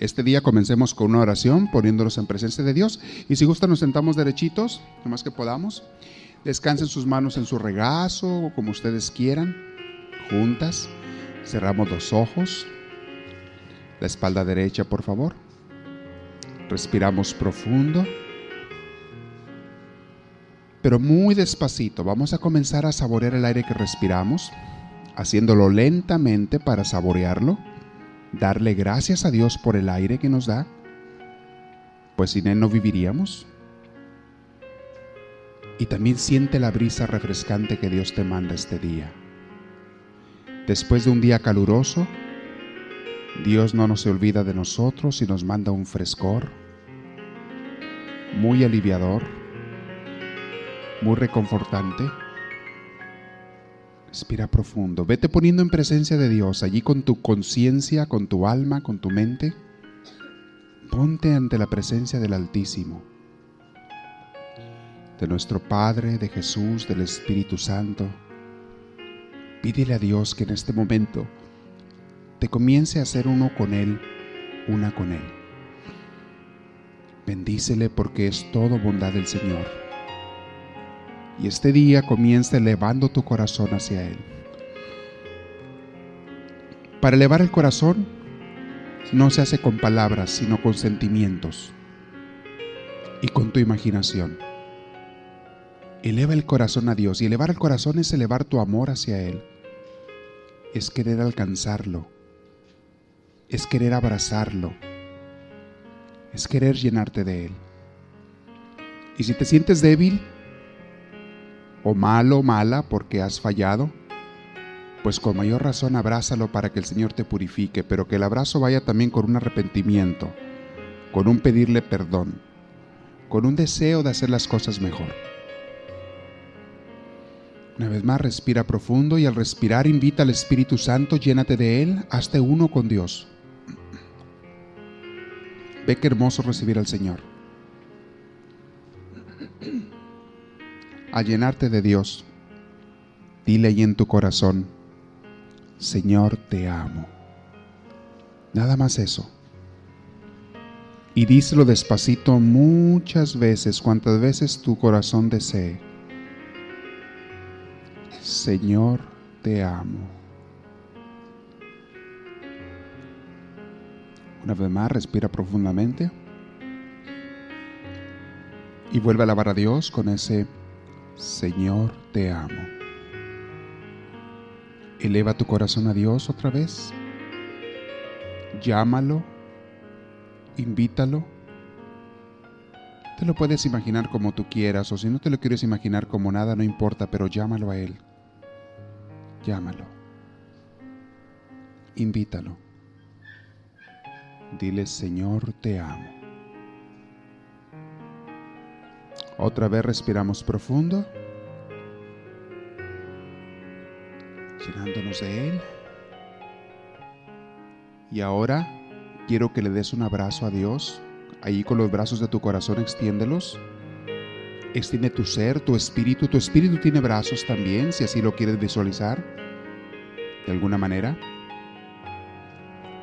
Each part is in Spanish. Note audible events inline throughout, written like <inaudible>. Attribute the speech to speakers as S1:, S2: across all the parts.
S1: este día comencemos con una oración poniéndonos en presencia de Dios. Y si gusta nos sentamos derechitos, lo más que podamos. Descansen sus manos en su regazo, como ustedes quieran, juntas. Cerramos los ojos. La espalda derecha, por favor. Respiramos profundo. Pero muy despacito. Vamos a comenzar a saborear el aire que respiramos, haciéndolo lentamente para saborearlo darle gracias a Dios por el aire que nos da, pues sin Él no viviríamos. Y también siente la brisa refrescante que Dios te manda este día. Después de un día caluroso, Dios no nos olvida de nosotros y nos manda un frescor muy aliviador, muy reconfortante Respira profundo. Vete poniendo en presencia de Dios, allí con tu conciencia, con tu alma, con tu mente. Ponte ante la presencia del Altísimo, de nuestro Padre, de Jesús, del Espíritu Santo. Pídele a Dios que en este momento te comience a hacer uno con Él, una con Él. Bendícele porque es todo bondad del Señor y este día comienza elevando tu corazón hacia Él. Para elevar el corazón no se hace con palabras, sino con sentimientos y con tu imaginación. Eleva el corazón a Dios y elevar el corazón es elevar tu amor hacia Él. Es querer alcanzarlo. Es querer abrazarlo. Es querer llenarte de Él. Y si te sientes débil, o malo mala porque has fallado, pues con mayor razón abrázalo para que el Señor te purifique, pero que el abrazo vaya también con un arrepentimiento, con un pedirle perdón, con un deseo de hacer las cosas mejor. Una vez más, respira profundo y al respirar invita al Espíritu Santo, llénate de Él, hazte uno con Dios. Ve qué hermoso recibir al Señor. A llenarte de Dios, dile ahí en tu corazón, Señor, te amo. Nada más eso. Y díselo despacito muchas veces, cuantas veces tu corazón desee. Señor, te amo. Una vez más, respira profundamente. Y vuelve a alabar a Dios con ese Señor, te amo. Eleva tu corazón a Dios otra vez. Llámalo. Invítalo. Te lo puedes imaginar como tú quieras o si no te lo quieres imaginar como nada, no importa, pero llámalo a Él. Llámalo. Invítalo. Dile, Señor, te amo. Otra vez respiramos profundo, llenándonos de Él. Y ahora quiero que le des un abrazo a Dios. Ahí con los brazos de tu corazón extiéndelos. Extiende tu ser, tu espíritu. Tu espíritu tiene brazos también, si así lo quieres visualizar. De alguna manera.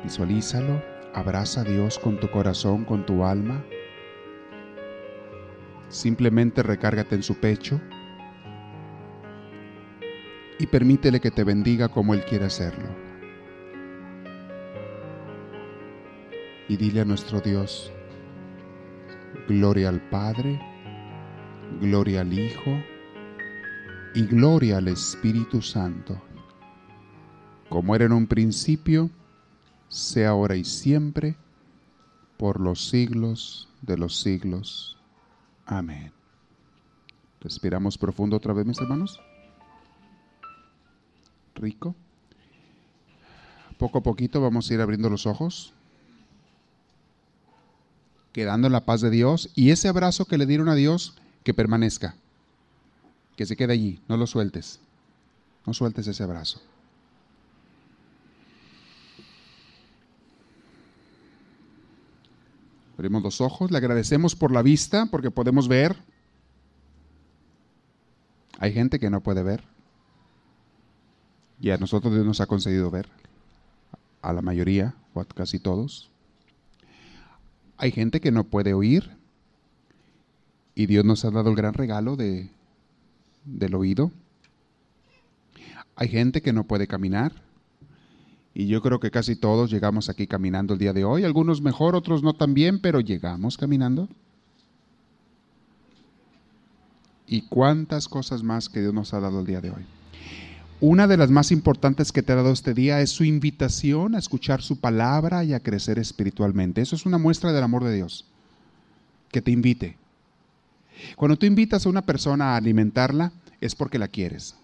S1: Visualízalo. Abraza a Dios con tu corazón, con tu alma. Simplemente recárgate en su pecho y permítele que te bendiga como Él quiere hacerlo. Y dile a nuestro Dios, gloria al Padre, gloria al Hijo y gloria al Espíritu Santo, como era en un principio, sea ahora y siempre, por los siglos de los siglos. Amén. Respiramos profundo otra vez, mis hermanos. Rico. Poco a poquito vamos a ir abriendo los ojos. quedando en la paz de Dios y ese abrazo que le dieron a Dios, que permanezca, que se quede allí, no lo sueltes, no sueltes ese abrazo. Abrimos los ojos, le agradecemos por la vista, porque podemos ver. Hay gente que no puede ver. Y a nosotros Dios nos ha concedido ver. A la mayoría, o a casi todos. Hay gente que no puede oír. Y Dios nos ha dado el gran regalo de, del oído. Hay gente que no puede caminar. Y yo creo que casi todos llegamos aquí caminando el día de hoy, algunos mejor, otros no tan bien, pero llegamos caminando. Y cuántas cosas más que Dios nos ha dado el día de hoy. Una de las más importantes que te ha dado este día es su invitación a escuchar su palabra y a crecer espiritualmente. Eso es una muestra del amor de Dios, que te invite. Cuando tú invitas a una persona a alimentarla, es porque la quieres.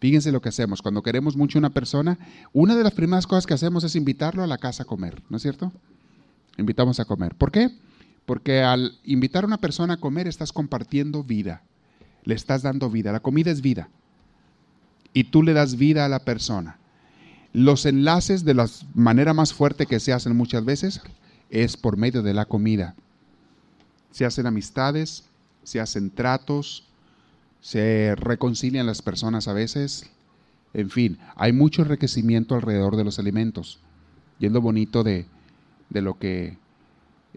S1: Fíjense lo que hacemos. Cuando queremos mucho a una persona, una de las primeras cosas que hacemos es invitarlo a la casa a comer, ¿no es cierto? Invitamos a comer. ¿Por qué? Porque al invitar a una persona a comer estás compartiendo vida. Le estás dando vida. La comida es vida. Y tú le das vida a la persona. Los enlaces de la manera más fuerte que se hacen muchas veces es por medio de la comida. Se hacen amistades, se hacen tratos, se reconcilian las personas a veces. En fin, hay mucho enriquecimiento alrededor de los alimentos. Y es lo bonito de, lo que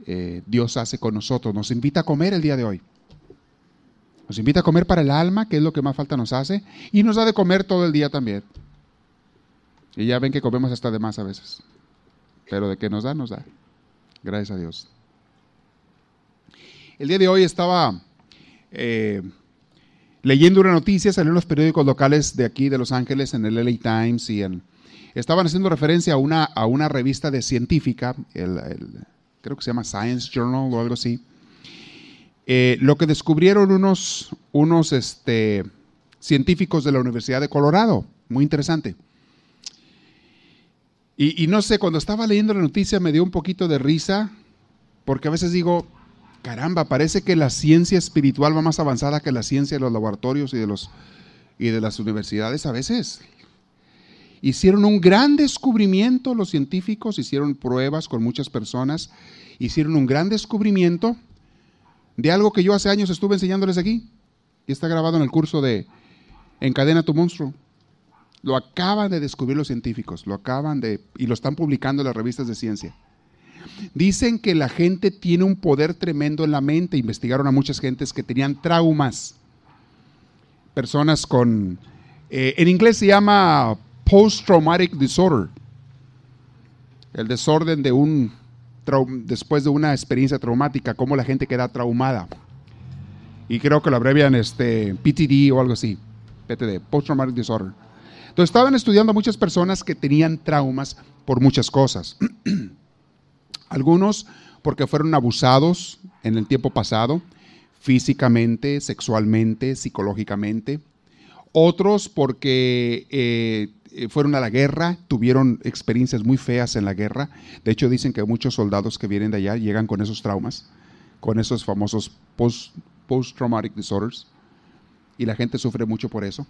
S1: eh, Dios hace con nosotros. Nos invita a comer el día de hoy. Nos invita a comer para el alma, que es lo que más falta nos hace. Y nos da de comer todo el día también. Y ya ven que comemos hasta de más a veces. Pero de que nos da, nos da. Gracias a Dios. El día de hoy estaba... Eh, leyendo una noticia, salió en los periódicos locales de aquí, de Los Ángeles, en el LA Times y en... Estaban haciendo referencia a una, a una revista de científica, el, creo que se llama Science Journal o algo así. Eh, lo que descubrieron unos, unos este, científicos de la Universidad de Colorado, muy interesante. Y, y no sé, cuando estaba leyendo la noticia me dio un poquito de risa, porque a veces digo, caramba, parece que la ciencia espiritual va más avanzada que la ciencia de los laboratorios y de, los, y de las universidades a veces. Hicieron un gran descubrimiento los científicos, hicieron pruebas con muchas personas, hicieron un gran descubrimiento de algo que yo hace años estuve enseñándoles aquí. Y está grabado en el curso de Encadena tu monstruo. Lo acaban de descubrir los científicos, lo acaban de, y lo están publicando en las revistas de ciencia. Dicen que la gente tiene un poder tremendo en la mente. Investigaron a muchas gentes que tenían traumas. Personas con... Eh, en inglés se llama post-traumatic disorder. El desorden de un... después de una experiencia traumática, cómo la gente queda traumada. Y creo que lo abrevian este, PTD o algo así. PTD, post-traumatic disorder. Entonces estaban estudiando a muchas personas que tenían traumas por muchas cosas. <clears throat> Algunos porque fueron abusados en el tiempo pasado, físicamente, sexualmente, psicológicamente. Otros porque eh, fueron a la guerra, tuvieron experiencias muy feas en la guerra. De hecho, dicen que muchos soldados que vienen de allá llegan con esos traumas, con esos famosos post-traumatic disorders. Y la gente sufre mucho por eso.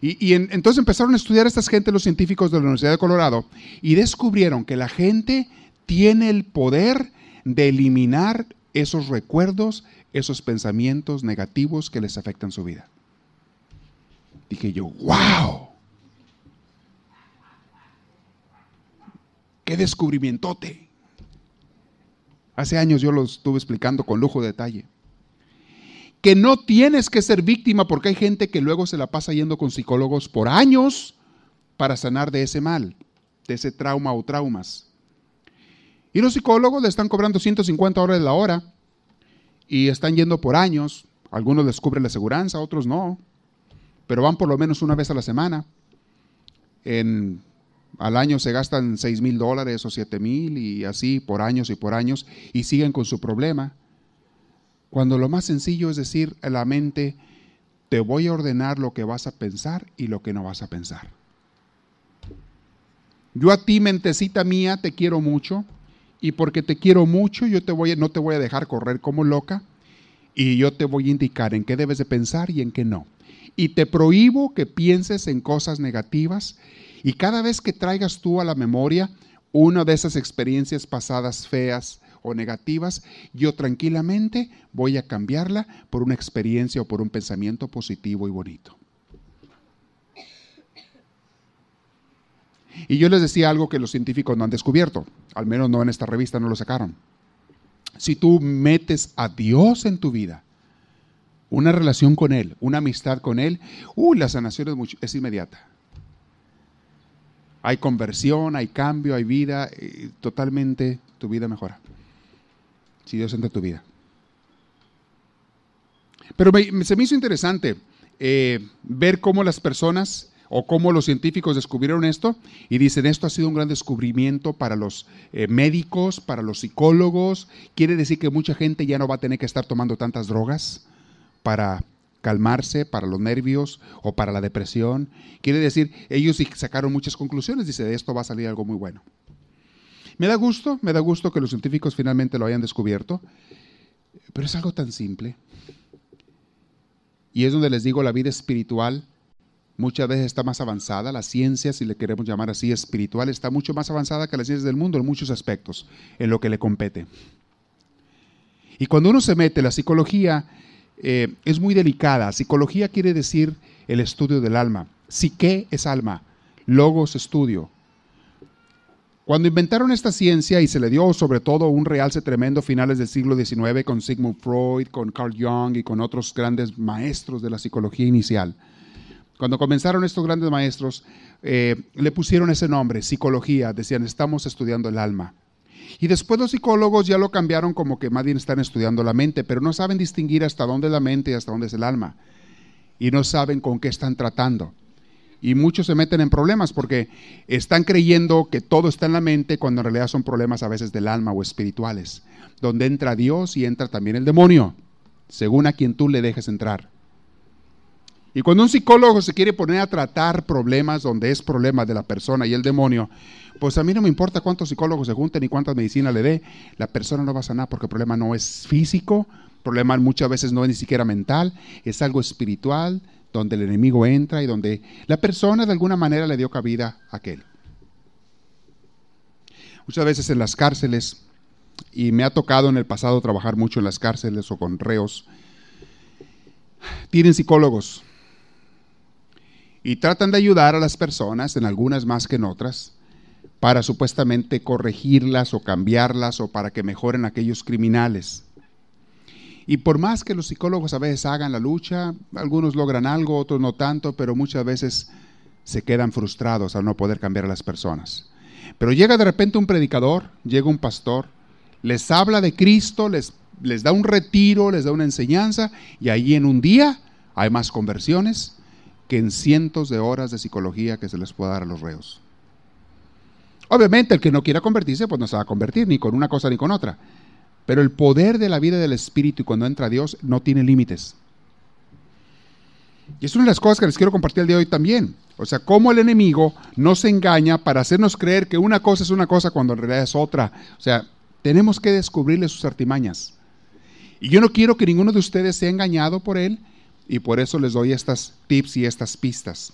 S1: Y, entonces empezaron a estudiar a estas gente, los científicos de la Universidad de Colorado, y descubrieron que la gente tiene el poder de eliminar esos recuerdos, esos pensamientos negativos que les afectan su vida. Dije yo, wow. ¡Qué descubrimientote! Hace años yo lo estuve explicando con lujo de detalle. Que no tienes que ser víctima porque hay gente que luego se la pasa yendo con psicólogos por años para sanar de ese mal, de ese trauma o traumas. Y los psicólogos le están cobrando 150 dólares la hora y están yendo por años. Algunos les cubren la seguridad, otros no. Pero van por lo menos una vez a la semana. Al año se gastan 6 mil dólares o 7 mil y así por años y por años y siguen con su problema. Cuando lo más sencillo es decir a la mente, te voy a ordenar lo que vas a pensar y lo que no vas a pensar. Yo a ti, mentecita mía, te quiero mucho y porque te quiero mucho, yo te voy, no te voy a dejar correr como loca y yo te voy a indicar en qué debes de pensar y en qué no. Y te prohíbo que pienses en cosas negativas y cada vez que traigas tú a la memoria una de esas experiencias pasadas feas o negativas, yo tranquilamente voy a cambiarla por una experiencia o por un pensamiento positivo y bonito. Y yo les decía algo que los científicos no han descubierto, al menos no en esta revista, no lo sacaron. Si tú metes a Dios en tu vida, una relación con Él, una amistad con Él, uh, la sanación es, es inmediata. Hay conversión, hay cambio, hay vida, y totalmente tu vida mejora. Si Dios entra en tu vida. Pero se me hizo interesante eh, ver cómo las personas o cómo los científicos descubrieron esto y dicen esto ha sido un gran descubrimiento para los eh, médicos, para los psicólogos. Quiere decir que mucha gente ya no va a tener que estar tomando tantas drogas para calmarse, para los nervios o para la depresión. Quiere decir, ellos sacaron muchas conclusiones, dice, de esto va a salir algo muy bueno. Me da gusto, me da gusto que los científicos finalmente lo hayan descubierto, pero es algo tan simple. Y es donde les digo, la vida espiritual muchas veces está más avanzada, la ciencia, si le queremos llamar así, espiritual, está mucho más avanzada que las ciencias del mundo en muchos aspectos, en lo que le compete. Y cuando uno se mete, la psicología eh, es muy delicada. Psicología quiere decir el estudio del alma. Psique es alma, logos estudio. Cuando inventaron esta ciencia y se le dio sobre todo un realce tremendo finales del siglo XIX con Sigmund Freud, con Carl Jung y con otros grandes maestros de la psicología inicial, cuando comenzaron estos grandes maestros, eh, le pusieron ese nombre, psicología, decían, estamos estudiando el alma. Y después los psicólogos ya lo cambiaron como que más bien están estudiando la mente, pero no saben distinguir hasta dónde es la mente y hasta dónde es el alma. Y no saben con qué están tratando. Y muchos se meten en problemas porque están creyendo que todo está en la mente cuando en realidad son problemas a veces del alma o espirituales, donde entra Dios y entra también el demonio, según a quien tú le dejes entrar. Y cuando un psicólogo se quiere poner a tratar problemas donde es problema de la persona y el demonio, pues a mí no me importa cuántos psicólogos se junten y cuántas medicinas le dé, la persona no va a sanar porque el problema no es físico, el problema muchas veces no es ni siquiera mental, es algo espiritual, donde el enemigo entra y donde la persona de alguna manera le dio cabida a aquel. Muchas veces en las cárceles, y me ha tocado en el pasado trabajar mucho en las cárceles o con reos, tienen psicólogos y tratan de ayudar a las personas, en algunas más que en otras, para supuestamente corregirlas o cambiarlas o para que mejoren aquellos criminales. Y por más que los psicólogos a veces hagan la lucha, algunos logran algo, otros no tanto, pero muchas veces se quedan frustrados al no poder cambiar a las personas. Pero llega de repente un predicador, llega un pastor, les habla de Cristo, les, les da un retiro, les da una enseñanza, y ahí en un día hay más conversiones, que en cientos de horas de psicología que se les pueda dar a los reos. Obviamente el que no quiera convertirse, pues no se va a convertir ni con una cosa ni con otra. Pero el poder de la vida del Espíritu y cuando entra Dios no tiene límites. Y es una de las cosas que les quiero compartir el día de hoy también. O sea, cómo el enemigo nos engaña para hacernos creer que una cosa es una cosa cuando en realidad es otra. O sea, tenemos que descubrirle sus artimañas. Y yo no quiero que ninguno de ustedes sea engañado por él y por eso les doy estas tips y estas pistas.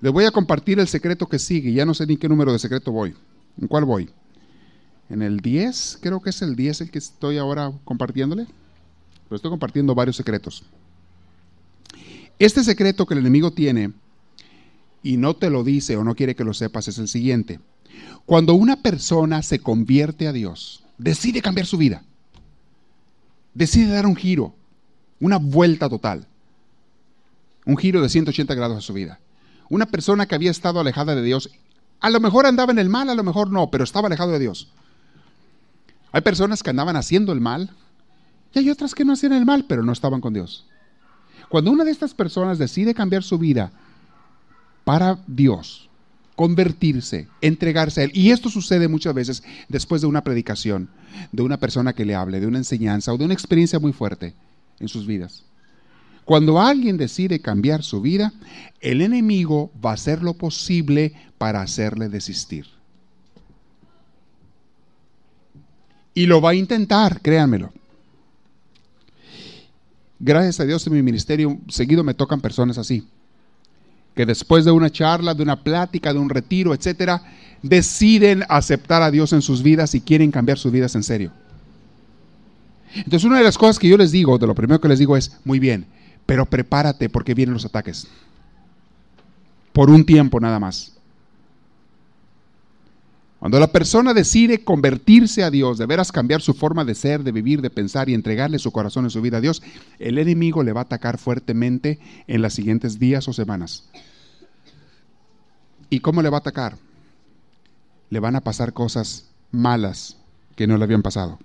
S1: Les voy a compartir el secreto que sigue. Ya no sé ni qué número de secreto voy. ¿En cuál voy? En el 10, creo que es el 10 el que estoy ahora compartiéndole. Pero estoy compartiendo varios secretos. Este secreto que el enemigo tiene y no te lo dice o no quiere que lo sepas es el siguiente. Cuando una persona se convierte a Dios, decide cambiar su vida, decide dar un giro, una vuelta total. Un giro de 180 grados a su vida. Una persona que había estado alejada de Dios, a lo mejor andaba en el mal, a lo mejor no, pero estaba alejado de Dios. Hay personas que andaban haciendo el mal y hay otras que no hacían el mal, pero no estaban con Dios. Cuando una de estas personas decide cambiar su vida para Dios, convertirse, entregarse a Él, y esto sucede muchas veces después de una predicación, de una persona que le hable, de una enseñanza o de una experiencia muy fuerte, en sus vidas. Cuando alguien decide cambiar su vida, el enemigo va a hacer lo posible para hacerle desistir. Y lo va a intentar, créanmelo. Gracias a Dios en mi ministerio seguido me tocan personas así, que después de una charla, de una plática, de un retiro, etcétera, deciden aceptar a Dios en sus vidas y quieren cambiar sus vidas en serio. Entonces, una de las cosas que yo les digo, de lo primero que les digo es, muy bien, pero prepárate porque vienen los ataques. Por un tiempo nada más. Cuando la persona decide convertirse a Dios, de veras cambiar su forma de ser, de vivir, de pensar y entregarle su corazón y su vida a Dios, el enemigo le va a atacar fuertemente en los siguientes días o semanas. ¿Y cómo le va a atacar? Le van a pasar cosas malas que no le habían pasado.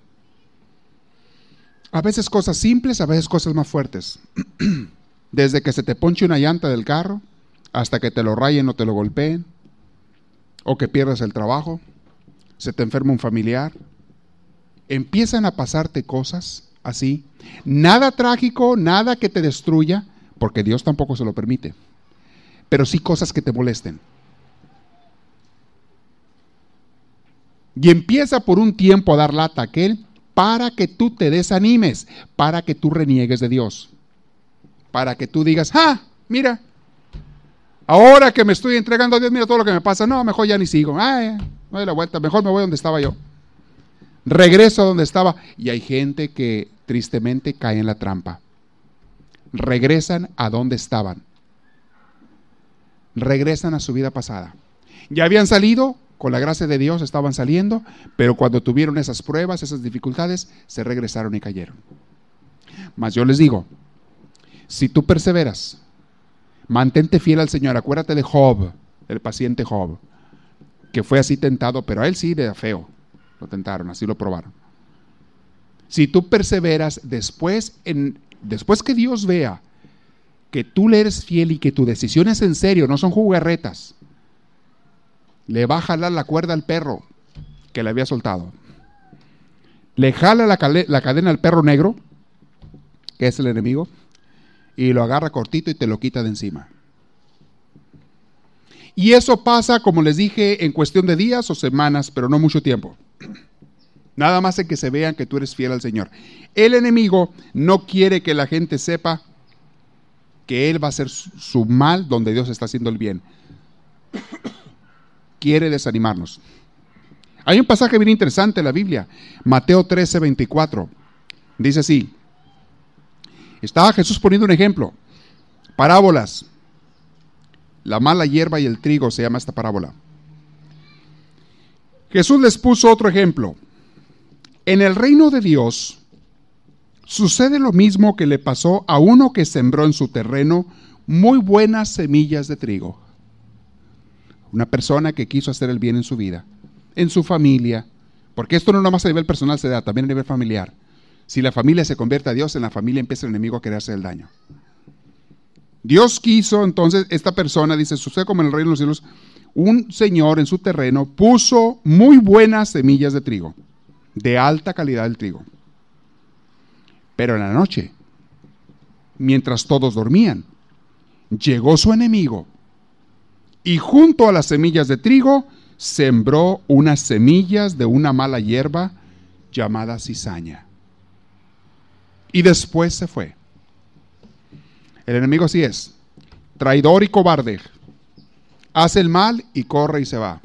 S1: A veces cosas simples, a veces cosas más fuertes. <clears throat> Desde que se te ponche una llanta del carro, hasta que te lo rayen o te lo golpeen, o que pierdas el trabajo, se te enferma un familiar. Empiezan a pasarte cosas así. Nada trágico, nada que te destruya, porque Dios tampoco se lo permite. Pero sí cosas que te molesten. Y empieza por un tiempo a dar lata a aquel para que tú te desanimes, para que tú reniegues de Dios, para que tú digas, ah, mira, ahora que me estoy entregando a Dios, mira todo lo que me pasa, no, mejor ya ni sigo, ah, no doy la vuelta, mejor me voy donde estaba yo. Regreso a donde estaba. Y hay gente que tristemente cae en la trampa. Regresan a donde estaban. Regresan a su vida pasada. Ya habían salido, con la gracia de Dios estaban saliendo, pero cuando tuvieron esas pruebas, esas dificultades, se regresaron y cayeron. Mas yo les digo, si tú perseveras, mantente fiel al Señor, acuérdate de Job, el paciente Job, que fue así tentado, pero a él sí de feo, lo tentaron, así lo probaron. Si tú perseveras después, en, después que Dios vea que tú le eres fiel y que tu decisión es en serio, no son jugarretas, le va a jalar la cuerda al perro que le había soltado. Le jala la, la cadena al perro negro, que es el enemigo, y lo agarra cortito y te lo quita de encima. Y eso pasa, como les dije, en cuestión de días o semanas, pero no mucho tiempo. <clears throat> Nada más en que se vean que tú eres fiel al Señor. El enemigo no quiere que la gente sepa que Él va a hacer su mal donde Dios está haciendo el bien quiere desanimarnos. Hay un pasaje bien interesante en la Biblia, Mateo 13, 24. Dice así, estaba Jesús poniendo un ejemplo, parábolas, la mala hierba y el trigo se llama esta parábola. Jesús les puso otro ejemplo. En el reino de Dios sucede lo mismo que le pasó a uno que sembró en su terreno muy buenas semillas de trigo. Una persona que quiso hacer el bien en su vida, en su familia, porque esto no nomás a nivel personal se da, también a nivel familiar. Si la familia se convierte a Dios, en la familia empieza el enemigo a querer hacer el daño. Dios quiso, entonces, esta persona, dice, sucede como en el reino de los cielos, un señor en su terreno puso muy buenas semillas de trigo, de alta calidad del trigo. Pero en la noche, mientras todos dormían, llegó su enemigo y junto a las semillas de trigo sembró unas semillas de una mala hierba llamada cizaña. Y después se fue. El enemigo así es, traidor y cobarde. Hace el mal y corre y se va.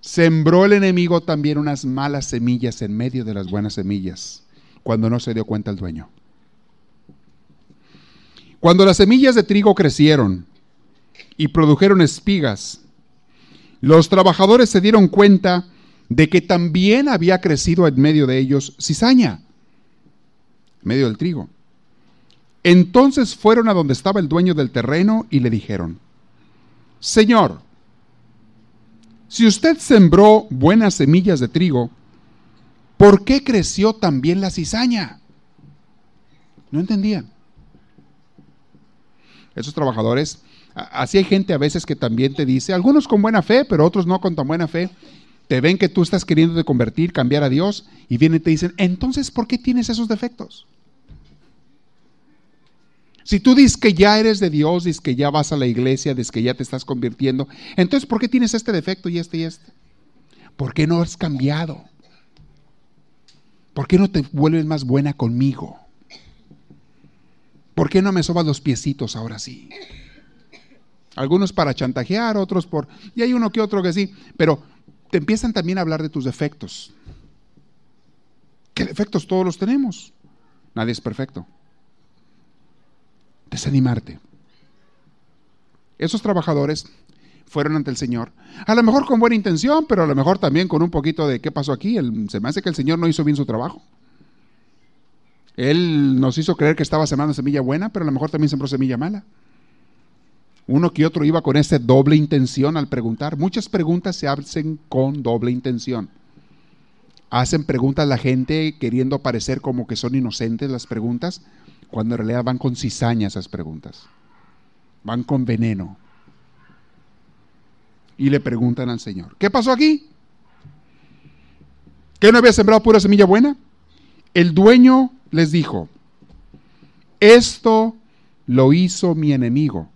S1: Sembró el enemigo también unas malas semillas en medio de las buenas semillas, cuando no se dio cuenta el dueño. Cuando las semillas de trigo crecieron y produjeron espigas. Los trabajadores se dieron cuenta de que también había crecido en medio de ellos cizaña, en medio del trigo. Entonces fueron a donde estaba el dueño del terreno y le dijeron, Señor, si usted sembró buenas semillas de trigo, ¿por qué creció también la cizaña? No entendían. Esos trabajadores Así hay gente a veces que también te dice, algunos con buena fe, pero otros no con tan buena fe, te ven que tú estás queriendo convertir, cambiar a Dios, y vienen y te dicen, entonces, ¿por qué tienes esos defectos? Si tú dices que ya eres de Dios, dices que ya vas a la iglesia, dices que ya te estás convirtiendo, entonces, ¿por qué tienes este defecto y este y este? ¿Por qué no has cambiado? ¿Por qué no te vuelves más buena conmigo? ¿Por qué no me sobas los piecitos ahora sí? Algunos para chantajear, otros por... Y hay uno que otro que sí, pero te empiezan también a hablar de tus defectos. ¿Qué defectos todos los tenemos? Nadie es perfecto. Desanimarte. Esos trabajadores fueron ante el Señor, a lo mejor con buena intención, pero a lo mejor también con un poquito de qué pasó aquí. se me hace que el Señor no hizo bien su trabajo. Él nos hizo creer que estaba sembrando semilla buena, pero a lo mejor también sembró semilla mala. Uno que otro iba con esa doble intención al preguntar. Muchas preguntas se hacen con doble intención. Hacen preguntas la gente queriendo parecer como que son inocentes las preguntas, cuando en realidad van con cizaña esas preguntas. Van con veneno. Y le preguntan al Señor, ¿qué pasó aquí? ¿Qué no había sembrado pura semilla buena? El dueño les dijo, esto lo hizo mi enemigo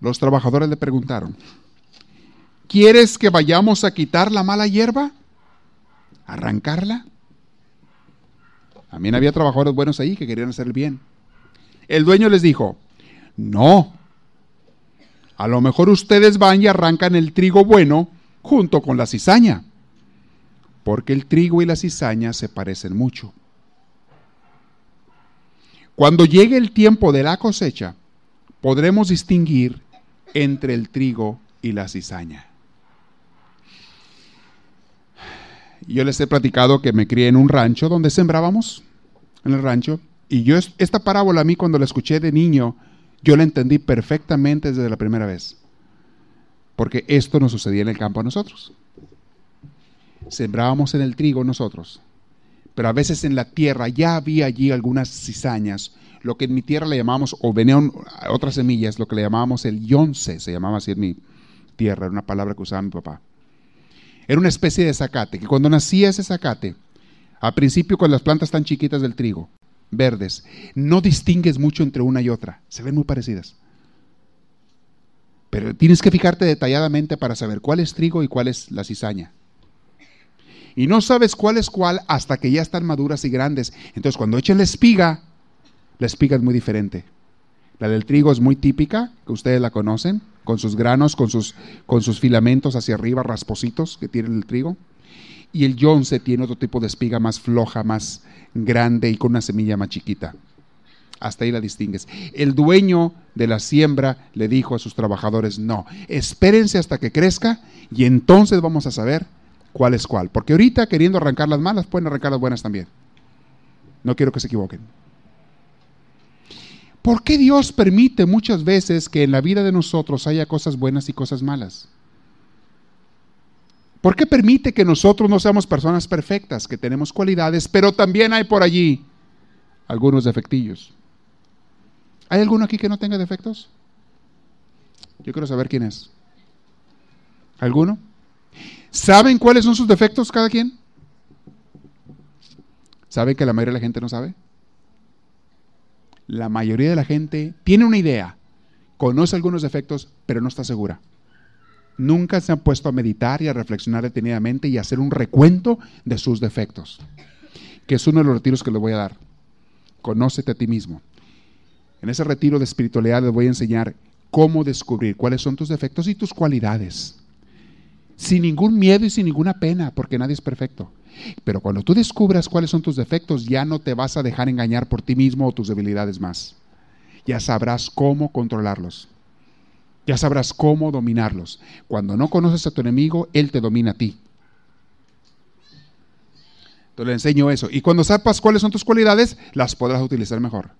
S1: los trabajadores le preguntaron, ¿quieres que vayamos a quitar la mala hierba? ¿Arrancarla? También había trabajadores buenos ahí que querían hacer el bien. El dueño les dijo, no, a lo mejor ustedes van y arrancan el trigo bueno junto con la cizaña, porque el trigo y la cizaña se parecen mucho. Cuando llegue el tiempo de la cosecha, podremos distinguir entre el trigo y la cizaña. Yo les he platicado que me crié en un rancho donde sembrábamos, en el rancho, y yo esta parábola a mí cuando la escuché de niño, yo la entendí perfectamente desde la primera vez. Porque esto nos sucedía en el campo a nosotros. Sembrábamos en el trigo nosotros, pero a veces en la tierra ya había allí algunas cizañas lo que en mi tierra le llamamos, o venían otras semillas, lo que le llamábamos el yonce, se llamaba así en mi tierra, era una palabra que usaba mi papá. Era una especie de zacate, que cuando nacía ese zacate, al principio con las plantas tan chiquitas del trigo, verdes, no distingues mucho entre una y otra, se ven muy parecidas. Pero tienes que fijarte detalladamente para saber cuál es trigo y cuál es la cizaña. Y no sabes cuál es cuál hasta que ya están maduras y grandes. Entonces cuando echen la espiga, la espiga es muy diferente. La del trigo es muy típica, que ustedes la conocen, con sus granos, con sus, con sus filamentos hacia arriba, raspositos que tiene el trigo. Y el yonce tiene otro tipo de espiga más floja, más grande y con una semilla más chiquita. Hasta ahí la distingues. El dueño de la siembra le dijo a sus trabajadores, no, espérense hasta que crezca y entonces vamos a saber cuál es cuál. Porque ahorita queriendo arrancar las malas, pueden arrancar las buenas también. No quiero que se equivoquen. ¿Por qué Dios permite muchas veces que en la vida de nosotros haya cosas buenas y cosas malas? ¿Por qué permite que nosotros no seamos personas perfectas, que tenemos cualidades, pero también hay por allí algunos defectillos? ¿Hay alguno aquí que no tenga defectos? Yo quiero saber quién es. ¿Alguno? ¿Saben cuáles son sus defectos cada quien? ¿Saben que la mayoría de la gente no sabe? La mayoría de la gente tiene una idea, conoce algunos defectos, pero no está segura. Nunca se han puesto a meditar y a reflexionar detenidamente y a hacer un recuento de sus defectos, que es uno de los retiros que les voy a dar. Conócete a ti mismo. En ese retiro de espiritualidad les voy a enseñar cómo descubrir cuáles son tus defectos y tus cualidades. Sin ningún miedo y sin ninguna pena, porque nadie es perfecto. Pero cuando tú descubras cuáles son tus defectos, ya no te vas a dejar engañar por ti mismo o tus debilidades más. Ya sabrás cómo controlarlos. Ya sabrás cómo dominarlos. Cuando no conoces a tu enemigo, él te domina a ti. Entonces le enseño eso. Y cuando sepas cuáles son tus cualidades, las podrás utilizar mejor.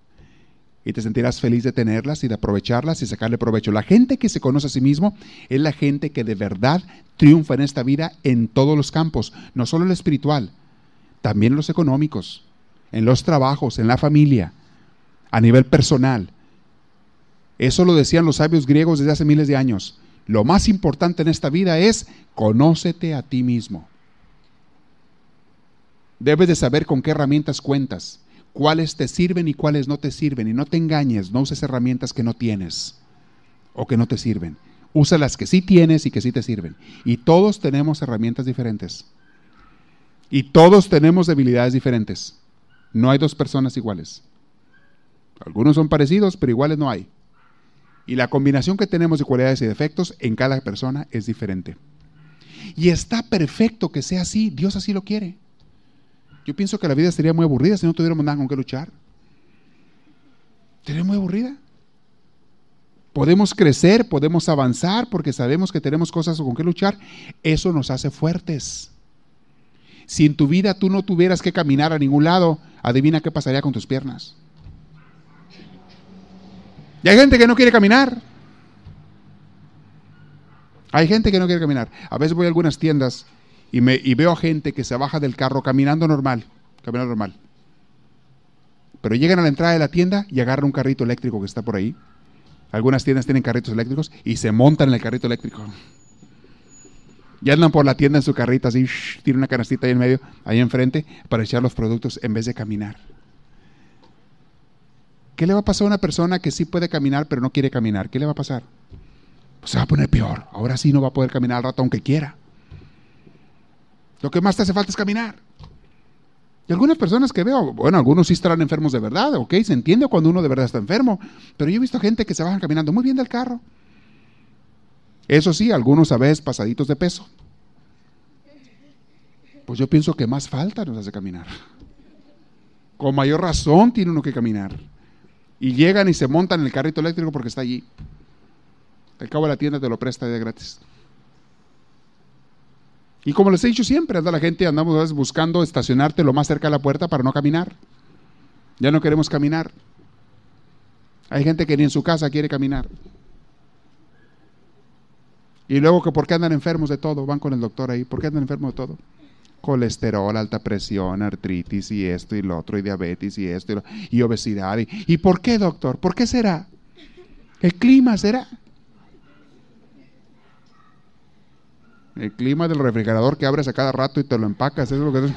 S1: Y te sentirás feliz de tenerlas y de aprovecharlas y sacarle provecho. La gente que se conoce a sí mismo es la gente que de verdad triunfa en esta vida en todos los campos, no solo en espiritual, también en los económicos, en los trabajos, en la familia, a nivel personal. Eso lo decían los sabios griegos desde hace miles de años. Lo más importante en esta vida es conócete a ti mismo. Debes de saber con qué herramientas cuentas cuáles te sirven y cuáles no te sirven. Y no te engañes, no uses herramientas que no tienes o que no te sirven. Usa las que sí tienes y que sí te sirven. Y todos tenemos herramientas diferentes. Y todos tenemos debilidades diferentes. No hay dos personas iguales. Algunos son parecidos, pero iguales no hay. Y la combinación que tenemos de cualidades y defectos en cada persona es diferente. Y está perfecto que sea así. Dios así lo quiere. Yo pienso que la vida sería muy aburrida si no tuviéramos nada con qué luchar. Sería muy aburrida. Podemos crecer, podemos avanzar porque sabemos que tenemos cosas con qué luchar. Eso nos hace fuertes. Si en tu vida tú no tuvieras que caminar a ningún lado, adivina qué pasaría con tus piernas. Y hay gente que no quiere caminar. Hay gente que no quiere caminar. A veces voy a algunas tiendas y, me, y veo a gente que se baja del carro caminando normal, caminando normal. Pero llegan a la entrada de la tienda y agarran un carrito eléctrico que está por ahí. Algunas tiendas tienen carritos eléctricos y se montan en el carrito eléctrico. Y andan por la tienda en su carrito así, tiene una canastita ahí en medio, ahí enfrente, para echar los productos en vez de caminar. ¿Qué le va a pasar a una persona que sí puede caminar pero no quiere caminar? ¿Qué le va a pasar? Pues se va a poner peor. Ahora sí no va a poder caminar al rato aunque quiera. Lo que más te hace falta es caminar. Y algunas personas que veo, bueno, algunos sí estarán enfermos de verdad, ok, se entiende cuando uno de verdad está enfermo, pero yo he visto gente que se bajan caminando muy bien del carro. Eso sí, algunos a veces pasaditos de peso. Pues yo pienso que más falta nos hace caminar. Con mayor razón tiene uno que caminar. Y llegan y se montan en el carrito eléctrico porque está allí. Al cabo de la tienda te lo presta de gratis. Y como les he dicho siempre, anda la gente, andamos buscando estacionarte lo más cerca de la puerta para no caminar. Ya no queremos caminar. Hay gente que ni en su casa quiere caminar. Y luego que por qué andan enfermos de todo, van con el doctor ahí, ¿por qué andan enfermos de todo? Colesterol, alta presión, artritis y esto y lo otro, y diabetes y esto y, obesidad. Y, ¿Y por qué, doctor? ¿Por qué será? ¿El clima será? El clima del refrigerador que abres a cada rato y te lo empacas, eso es lo que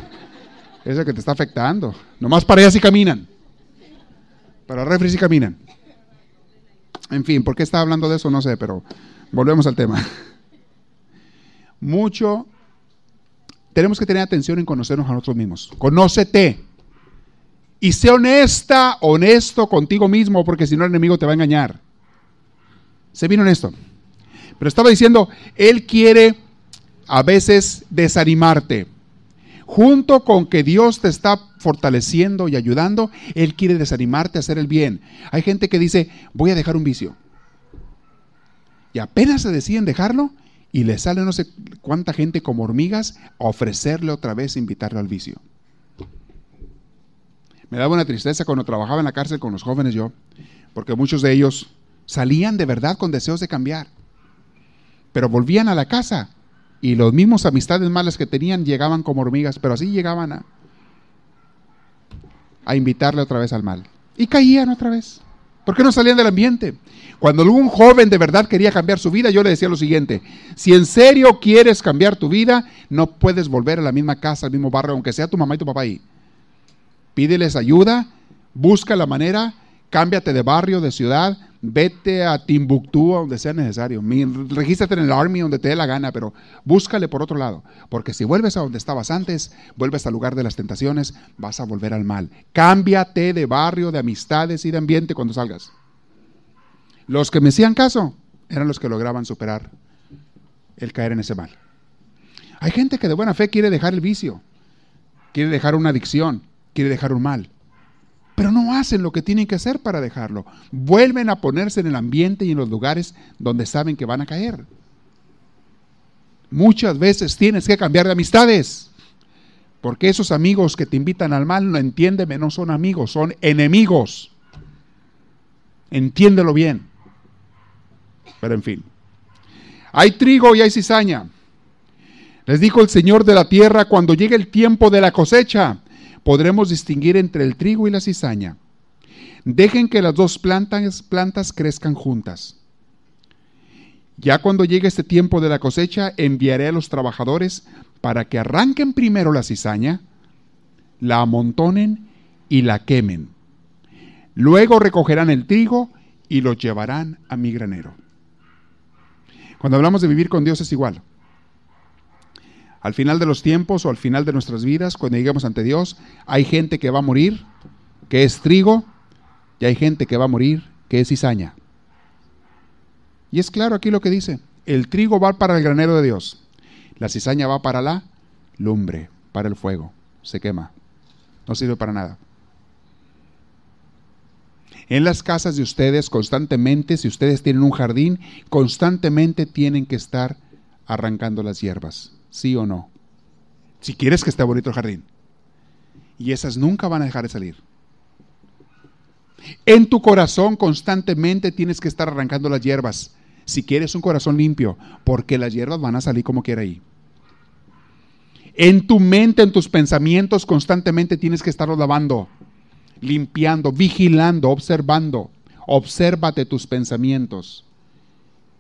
S1: es, el que te está afectando. Nomás para allá sí caminan. Para refri sí caminan. En fin, ¿por qué estaba hablando de eso? No sé, pero volvemos al tema. <laughs> Mucho tenemos que tener atención en conocernos a nosotros mismos. Conócete. Y sé honesta, honesto contigo mismo, porque si no el enemigo te va a engañar. Sé bien honesto. Pero estaba diciendo, él quiere a veces desanimarte. Junto con que Dios te está fortaleciendo y ayudando, Él quiere desanimarte a hacer el bien. Hay gente que dice, voy a dejar un vicio. Y apenas se deciden dejarlo, y le sale no sé cuánta gente como hormigas a ofrecerle otra vez, invitarlo al vicio. Me daba una tristeza cuando trabajaba en la cárcel con los jóvenes yo, porque muchos de ellos salían de verdad con deseos de cambiar, pero volvían a la casa y los mismos amistades malas que tenían llegaban como hormigas, pero así llegaban a, a invitarle otra vez al mal. Y caían otra vez. ¿Por qué no salían del ambiente? Cuando algún joven de verdad quería cambiar su vida, yo le decía lo siguiente, si en serio quieres cambiar tu vida, no puedes volver a la misma casa, al mismo barrio, aunque sea tu mamá y tu papá ahí. Pídeles ayuda, busca la manera, cámbiate de barrio, de ciudad, vete a Timbuktu, donde sea necesario. Regístrate en el Army, donde te dé la gana, pero búscale por otro lado. Porque si vuelves a donde estabas antes, vuelves al lugar de las tentaciones, vas a volver al mal. Cámbiate de barrio, de amistades y de ambiente cuando salgas. Los que me hacían caso eran los que lograban superar el caer en ese mal. Hay gente que de buena fe quiere dejar el vicio, quiere dejar una adicción, quiere dejar un mal, pero no hacen lo que tienen que hacer para dejarlo. Vuelven a ponerse en el ambiente y en los lugares donde saben que van a caer. Muchas veces tienes que cambiar de amistades, porque esos amigos que te invitan al mal, no entiéndeme, no son amigos, son enemigos. Entiéndelo bien. Pero en fin. Hay trigo y hay cizaña. Les dijo el Señor de la tierra, cuando llegue el tiempo de la cosecha, podremos distinguir entre el trigo y la cizaña. Dejen que las dos plantas, plantas crezcan juntas. Ya cuando llegue este tiempo de la cosecha, enviaré a los trabajadores para que arranquen primero la cizaña, la amontonen y la quemen. Luego recogerán el trigo y lo llevarán a mi granero. Cuando hablamos de vivir con Dios es igual. Al final de los tiempos o al final de nuestras vidas, cuando lleguemos ante Dios, hay gente que va a morir, que es trigo, y hay gente que va a morir, que es cizaña. Y es claro aquí lo que dice. El trigo va para el granero de Dios. La cizaña va para la lumbre, para el fuego. Se quema. No sirve para nada. En las casas de ustedes constantemente, si ustedes tienen un jardín, constantemente tienen que estar arrancando las hierbas. ¿Sí o no? Si quieres que esté bonito el jardín. Y esas nunca van a dejar de salir. En tu corazón constantemente tienes que estar arrancando las hierbas si quieres un corazón limpio, porque las hierbas van a salir como quiera ahí. En tu mente, en tus pensamientos, constantemente tienes que estarlos lavando, limpiando, vigilando, observando. Obsérvate tus pensamientos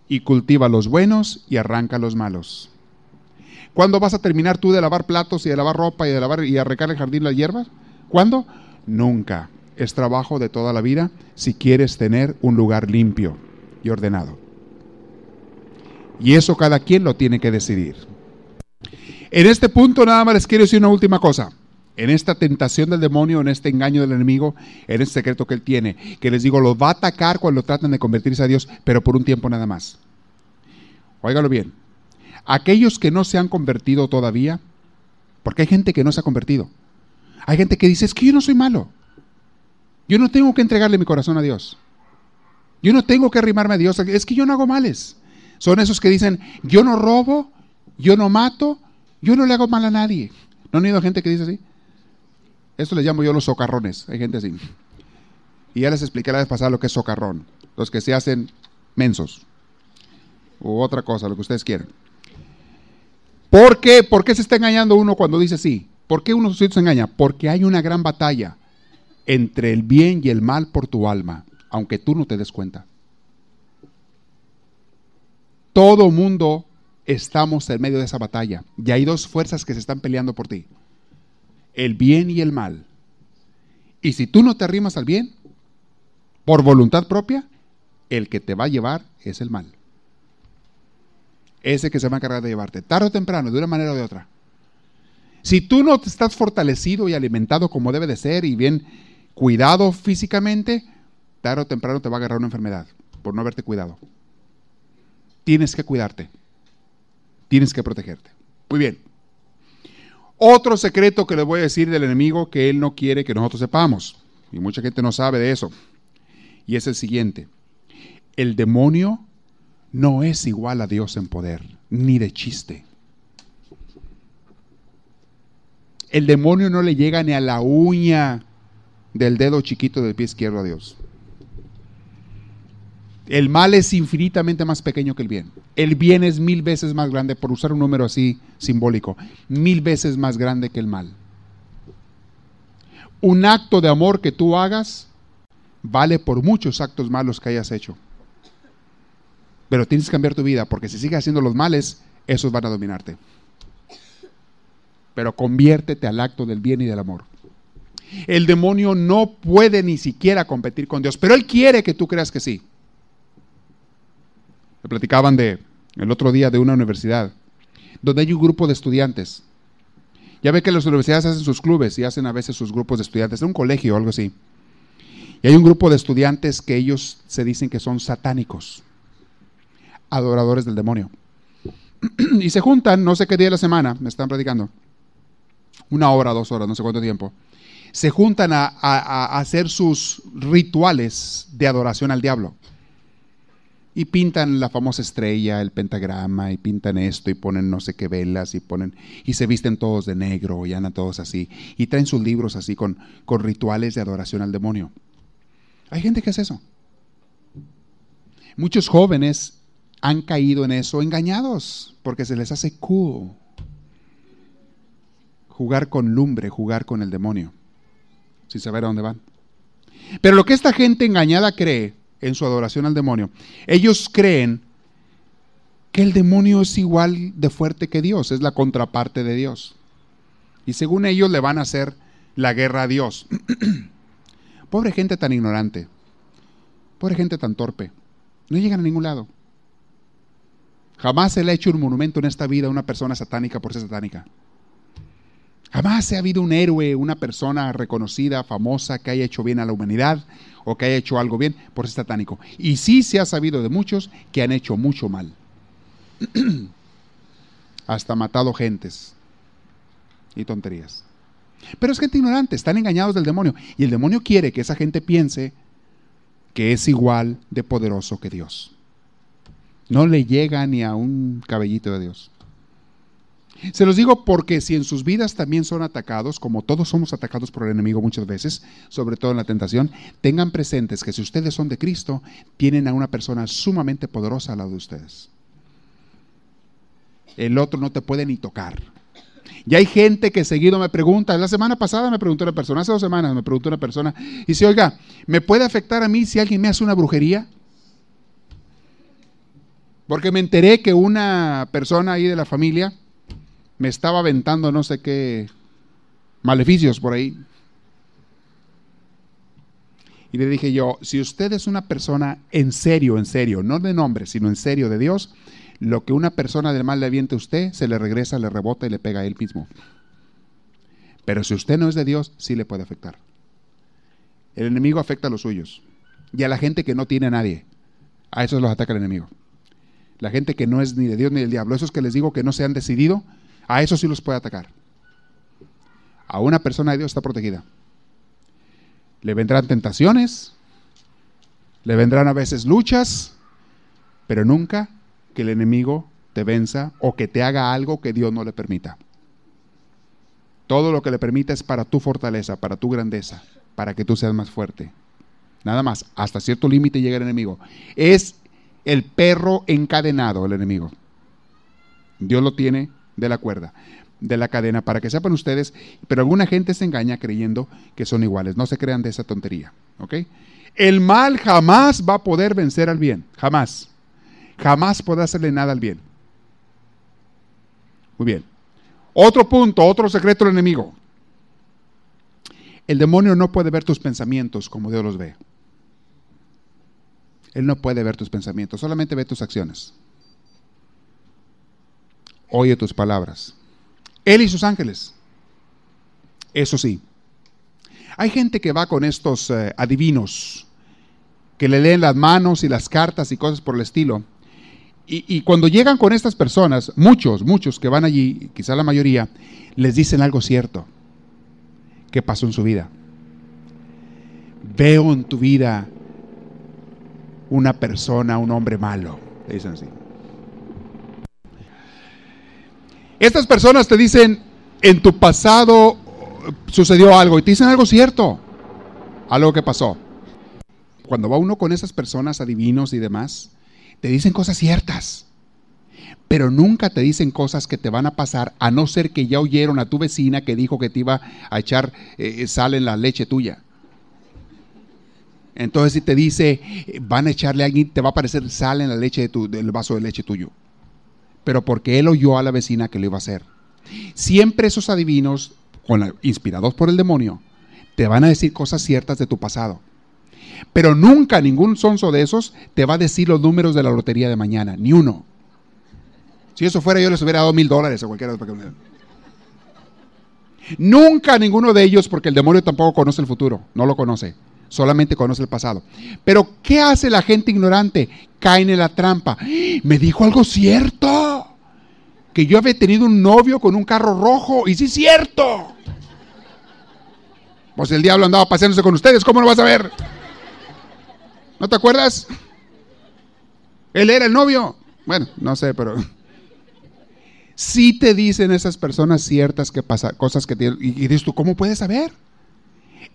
S1: y cultiva los buenos y arranca los malos. ¿Cuándo vas a terminar tú de lavar platos y de lavar ropa y de lavar y arrancar el jardín las hierbas? ¿Cuándo? Nunca. Es trabajo de toda la vida si quieres tener un lugar limpio y ordenado. Y eso cada quien lo tiene que decidir. En este punto nada más les quiero decir una última cosa. En esta tentación del demonio, en este engaño del enemigo, en este secreto que él tiene, que les digo, lo va a atacar cuando tratan de convertirse a Dios, pero por un tiempo nada más. Óigalo bien. Aquellos que no se han convertido todavía, porque hay gente que no se ha convertido. Hay gente que dice, es que yo no soy malo. Yo no tengo que entregarle mi corazón a Dios. Yo no tengo que arrimarme a Dios. Es que yo no hago males. Son esos que dicen, yo no robo, yo no mato, yo no le hago mal a nadie. ¿No han oído gente que dice así? Eso les llamo yo los socarrones. Hay gente así. Y ya les expliqué la vez pasada lo que es socarrón. Los que se hacen mensos. U otra cosa, lo que ustedes quieran. ¿Por qué? ¿Por qué se está engañando uno cuando dice sí? ¿Por qué uno se engaña? Porque hay una gran batalla entre el bien y el mal por tu alma, aunque tú no te des cuenta. Todo mundo estamos en medio de esa batalla. Y hay dos fuerzas que se están peleando por ti. El bien y el mal. Y si tú no te arrimas al bien, por voluntad propia, el que te va a llevar es el mal. Ese que se va a encargar de llevarte, tarde o temprano, de una manera o de otra. Si tú no te estás fortalecido y alimentado como debe de ser y bien cuidado físicamente, tarde o temprano te va a agarrar una enfermedad por no haberte cuidado tienes que cuidarte, tienes que protegerte. Muy bien. Otro secreto que le voy a decir del enemigo que él no quiere que nosotros sepamos, y mucha gente no sabe de eso, y es el siguiente. El demonio no es igual a Dios en poder, ni de chiste. El demonio no le llega ni a la uña del dedo chiquito del pie izquierdo a Dios. El mal es infinitamente más pequeño que el bien. El bien es mil veces más grande, por usar un número así simbólico, mil veces más grande que el mal. Un acto de amor que tú hagas vale por muchos actos malos que hayas hecho. Pero tienes que cambiar tu vida, porque si sigues haciendo los males, esos van a dominarte. Pero conviértete al acto del bien y del amor. El demonio no puede ni siquiera competir con Dios, pero él quiere que tú creas que sí. Me platicaban de el otro día de una universidad, donde hay un grupo de estudiantes. Ya ve que las universidades hacen sus clubes y hacen a veces sus grupos de estudiantes, de un colegio o algo así. Y hay un grupo de estudiantes que ellos se dicen que son satánicos, adoradores del demonio. <clears throat> y se juntan, no sé qué día de la semana, me están predicando, una hora, dos horas, no sé cuánto tiempo. Se juntan a hacer sus rituales de adoración al diablo. Y pintan la famosa estrella, el pentagrama, y pintan esto, y ponen no sé qué velas, y ponen, y se visten todos de negro, y andan todos así, y traen sus libros así con, con rituales de adoración al demonio. Hay gente que hace eso. Muchos jóvenes han caído en eso engañados, porque se les hace cool jugar con lumbre, jugar con el demonio, sin saber a dónde van. Pero lo que esta gente engañada cree en su adoración al demonio. Ellos creen que el demonio es igual de fuerte que Dios, es la contraparte de Dios. Y según ellos le van a hacer la guerra a Dios. <clears throat> Pobre gente tan ignorante, pobre gente tan torpe, no llegan a ningún lado. Jamás se le ha hecho un monumento en esta vida a una persona satánica por ser satánica. Jamás ha habido un héroe, una persona reconocida, famosa, que haya hecho bien a la humanidad o que haya hecho algo bien por ser satánico. Y sí se ha sabido de muchos que han hecho mucho mal. <clears throat> Hasta matado gentes y tonterías. Pero es gente ignorante, están engañados del demonio. Y el demonio quiere que esa gente piense que es igual de poderoso que Dios. No le llega ni a un cabellito de Dios. Se los digo porque si en sus vidas también son atacados, como todos somos atacados por el enemigo muchas veces, sobre todo en la tentación, tengan presentes que si ustedes son de Cristo, tienen a una persona sumamente poderosa al lado de ustedes. El otro no te puede ni tocar. Y hay gente que seguido me pregunta, la semana pasada me preguntó una persona, hace dos semanas me preguntó una persona, y dice, oiga, ¿me puede afectar a mí si alguien me hace una brujería? Porque me enteré que una persona ahí de la familia me estaba aventando no sé qué maleficios por ahí. Y le dije yo, si usted es una persona en serio, en serio, no de nombre, sino en serio de Dios, lo que una persona del mal le aviente a usted, se le regresa, le rebota y le pega a él mismo. Pero si usted no es de Dios, sí le puede afectar. El enemigo afecta a los suyos y a la gente que no tiene a nadie. A esos los ataca el enemigo. La gente que no es ni de Dios ni del diablo, esos que les digo que no se han decidido, a esos sí los puede atacar. A una persona de Dios está protegida. Le vendrán tentaciones, le vendrán a veces luchas, pero nunca que el enemigo te venza o que te haga algo que Dios no le permita. Todo lo que le permita es para tu fortaleza, para tu grandeza, para que tú seas más fuerte. Nada más, hasta cierto límite llega el enemigo. Es el perro encadenado, el enemigo. Dios lo tiene de la cuerda, de la cadena, para que sepan ustedes, pero alguna gente se engaña creyendo que son iguales. No se crean de esa tontería. ¿Ok? El mal jamás va a poder vencer al bien, jamás. Jamás podrá hacerle nada al bien. Muy bien. Otro punto, otro secreto del enemigo. El demonio no puede ver tus pensamientos como Dios los ve. Él no puede ver tus pensamientos, solamente ve tus acciones. Oye tus palabras. Él y sus ángeles. Eso sí. Hay gente que va con estos eh, adivinos, que le leen las manos y las cartas y cosas por el estilo. Y, y, cuando llegan con estas personas, muchos, muchos que van allí, quizá la mayoría, les dicen algo cierto. ¿Qué pasó en su vida? Veo en tu vida una persona, un hombre malo. dicen así. Estas personas te dicen, en tu pasado sucedió algo y te dicen algo cierto, algo que pasó. Cuando va uno con esas personas, adivinos y demás, te dicen cosas ciertas, pero nunca te dicen cosas que te van a pasar, a no ser que ya oyeron a tu vecina que dijo que te iba a echar eh, sal en la leche tuya. Entonces si te dice, van a echarle a alguien, te va a aparecer sal en la leche de tu, del vaso de leche tuyo. Pero porque él oyó a la vecina que lo iba a hacer. Siempre esos adivinos, inspirados por el demonio, te van a decir cosas ciertas de tu pasado. Pero nunca ningún sonso de esos te va a decir los números de la lotería de mañana, ni uno. Si eso fuera, yo les hubiera dado mil dólares a cualquiera. Nunca ninguno de ellos, porque el demonio tampoco conoce el futuro, no lo conoce solamente conoce el pasado. Pero ¿qué hace la gente ignorante? Cae en la trampa. Me dijo algo cierto. Que yo había tenido un novio con un carro rojo. Y sí cierto. Pues el diablo andaba paseándose con ustedes. ¿Cómo lo vas a ver? ¿No te acuerdas? Él era el novio. Bueno, no sé, pero... Si te dicen esas personas ciertas que pasa, cosas que tienen, y dices tú, ¿cómo puedes saber?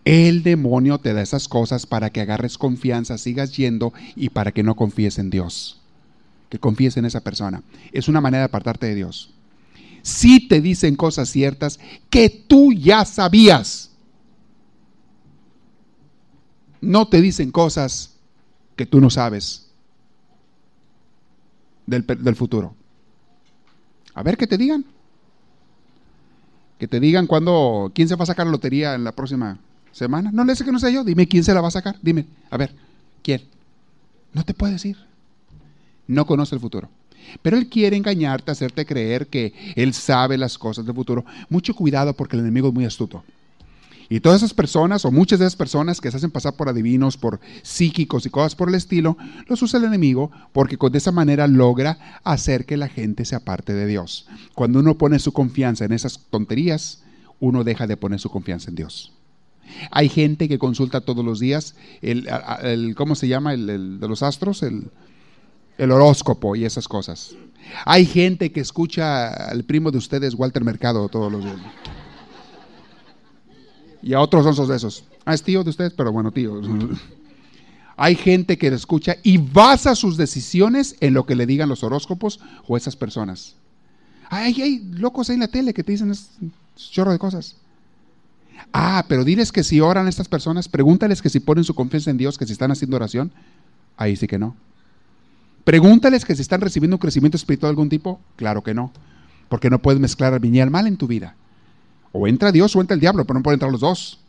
S1: El demonio te da esas cosas para que agarres confianza, sigas yendo y para que no confíes en Dios. Que confíes en esa persona. Es una manera de apartarte de Dios. Si te dicen cosas ciertas que tú ya sabías. No te dicen cosas que tú no sabes del, del futuro. A ver qué te digan. Que te digan cuándo, quién se va a sacar la lotería en la próxima semana. No le sé que no sé yo. Dime quién se la va a sacar. Dime, a ver, ¿quién? No te puede decir. No conoce el futuro. Pero él quiere engañarte, hacerte creer que él sabe las cosas del futuro. Mucho cuidado porque el enemigo es muy astuto. Y todas esas personas, o muchas de esas personas que se hacen pasar por adivinos, por psíquicos y cosas por el estilo, los usa el enemigo porque de esa manera logra hacer que la gente se aparte de Dios. Cuando uno pone su confianza en esas tonterías, uno deja de poner su confianza en Dios. Hay gente que consulta todos los días el, ¿cómo se llama? El, de los astros, el, el horóscopo y esas cosas. Hay gente que escucha al primo de ustedes, Walter Mercado, todos los días. Y a otros son de esos. Ah, es tío de ustedes, pero bueno, tío. <laughs> Hay gente que le escucha y basa sus decisiones en lo que le digan los horóscopos o esas personas. Hay, hay locos ahí en la tele que te dicen chorro de cosas. Ah, pero diles que si oran estas personas, pregúntales que si ponen su confianza en Dios, que si están haciendo oración. Ahí sí que no. Pregúntales que si están recibiendo un crecimiento espiritual de algún tipo. Claro que no. Porque no puedes mezclar el bien y el mal en tu vida. O entra Dios o entra el diablo, pero no pueden entrar los dos.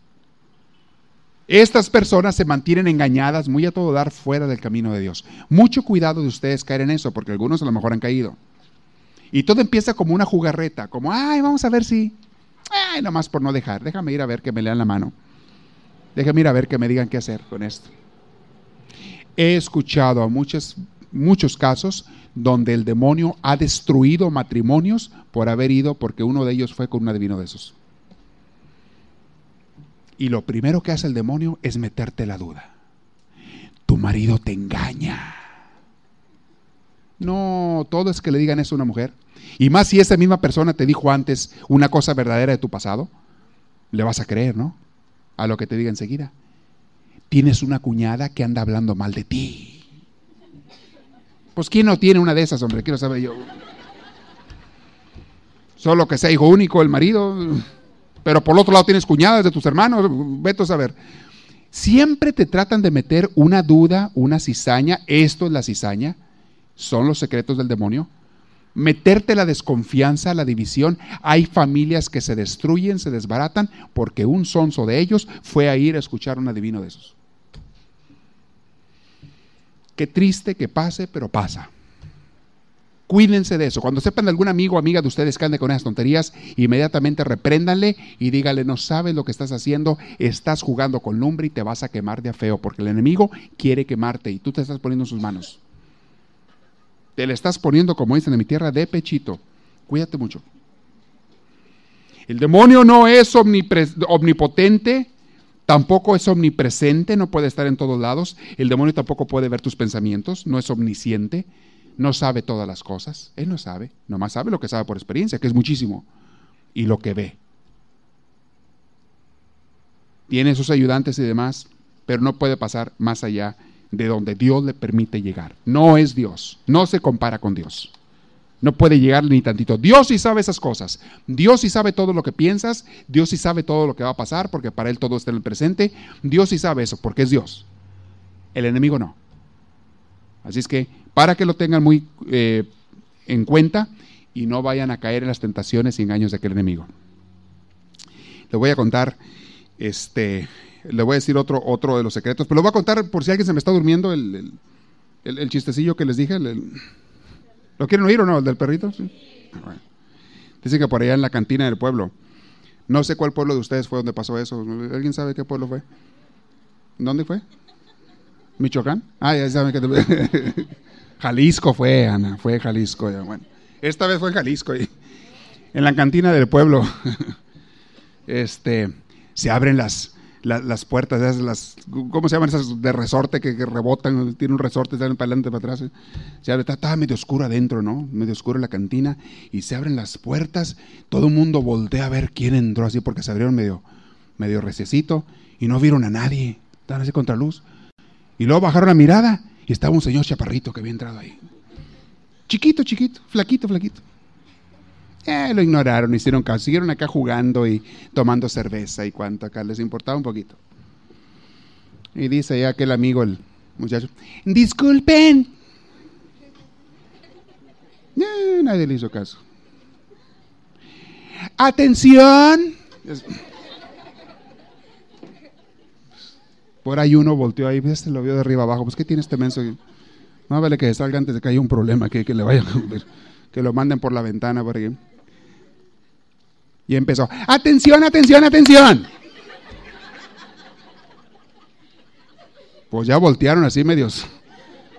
S1: Estas personas se mantienen engañadas muy a todo dar fuera del camino de Dios. Mucho cuidado de ustedes caer en eso, porque algunos a lo mejor han caído. Y todo empieza como una jugarreta, como, ay, vamos a ver si, ay, nomás por no dejar, déjame ir a ver que me lean la mano. Déjame ir a ver que me digan qué hacer con esto. He escuchado a muchos, muchos casos donde el demonio ha destruido matrimonios por haber ido porque uno de ellos fue con un adivino de esos. Y lo primero que hace el demonio es meterte la duda. Tu marido te engaña. No, todo es que le digan eso a una mujer. Y más si esa misma persona te dijo antes una cosa verdadera de tu pasado, le vas a creer, ¿no? A lo que te diga enseguida. Tienes una cuñada que anda hablando mal de ti. Pues ¿quién no tiene una de esas, hombre? Quiero saber yo. Solo que sea hijo único el marido, pero por otro lado tienes cuñadas de tus hermanos, vete a saber. Siempre te tratan de meter una duda, una cizaña, esto es la cizaña, son los secretos del demonio. Meterte la desconfianza, la división. Hay familias que se destruyen, se desbaratan porque un sonso de ellos fue a ir a escuchar un adivino de esos. Qué triste que pase, pero pasa. Cuídense de eso. Cuando sepan de algún amigo o amiga de ustedes que ande con esas tonterías, inmediatamente repréndanle y dígale, no sabes lo que estás haciendo, estás jugando con lumbre y te vas a quemar de feo, porque el enemigo quiere quemarte y tú te estás poniendo en sus manos. Te le estás poniendo, como dicen en mi tierra, de pechito. Cuídate mucho. El demonio no es omnipotente, Tampoco es omnipresente, no puede estar en todos lados. El demonio tampoco puede ver tus pensamientos, no es omnisciente, no sabe todas las cosas. Él no sabe, nomás sabe lo que sabe por experiencia, que es muchísimo, y lo que ve. Tiene sus ayudantes y demás, pero no puede pasar más allá de donde Dios le permite llegar. No es Dios, no se compara con Dios. No puede llegar ni tantito. Dios sí sabe esas cosas. Dios sí sabe todo lo que piensas. Dios sí sabe todo lo que va a pasar porque para Él todo está en el presente. Dios sí sabe eso porque es Dios. El enemigo no. Así es que para que lo tengan muy eh, en cuenta y no vayan a caer en las tentaciones y engaños de aquel enemigo. Le voy a contar, este, le voy a decir otro, otro de los secretos, pero lo voy a contar por si alguien se me está durmiendo el, chistecillo que les dije. el, ¿Lo quieren oír o no? ¿El del perrito? Sí. Dice que por allá en la cantina del pueblo. No sé cuál pueblo de ustedes fue donde pasó eso. ¿Alguien sabe qué pueblo fue? ¿Dónde fue? ¿Michoacán? Ah, ya saben que... <laughs> Jalisco fue, Ana. Fue Jalisco. Bueno, esta vez fue Jalisco. En la cantina del pueblo <laughs> este, se abren las, las puertas, esas, las, ¿cómo se llaman esas de resorte que, rebotan? Tiene un resorte, salen para adelante, para atrás. Se abre, está, medio oscuro adentro, ¿no? Medio oscuro la cantina y se abren las puertas. Todo el mundo voltea a ver quién entró así porque se abrieron medio, medio recesito y no vieron a nadie. Estaban así contra luz. Y luego bajaron la mirada y estaba un señor chaparrito que había entrado ahí. Chiquito, chiquito, flaquito, flaquito. Lo ignoraron, hicieron caso, siguieron acá jugando y tomando cerveza y cuanto acá les importaba un poquito. Y dice ya aquel amigo, el muchacho, disculpen. Eh, nadie le hizo caso. Atención. Por ahí uno volteó ahí, este lo vio de arriba abajo, pues ¿qué tiene este menso? No vale que salga antes de que haya un problema, que, que le vaya que lo manden por la ventana por aquí. Y empezó, atención, atención, atención. Pues ya voltearon así medios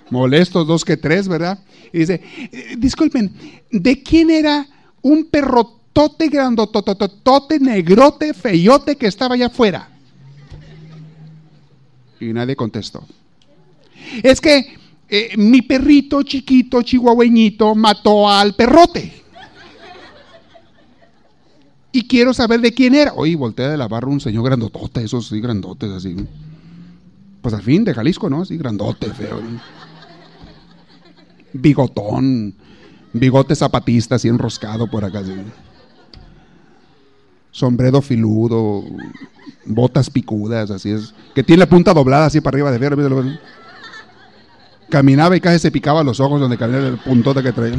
S1: molestos, dos que tres, ¿verdad? Y dice, eh, disculpen, ¿de quién era un perrotote grandotototote, negrote, feyote que estaba allá afuera? Y nadie contestó. Es que eh, mi perrito chiquito, chihuahueñito, mató al perrote. Y quiero saber de quién era. Oye, voltea de la barra un señor grandotote, esos sí, grandotes así. Pues al fin, de Jalisco, ¿no? Sí, grandote, feo. Bigotón, bigote zapatista, así enroscado por acá. Así. Sombrero filudo, botas picudas, así es. Que tiene la punta doblada así para arriba de feo. Caminaba y casi se picaba los ojos donde caminaba el puntote que traía.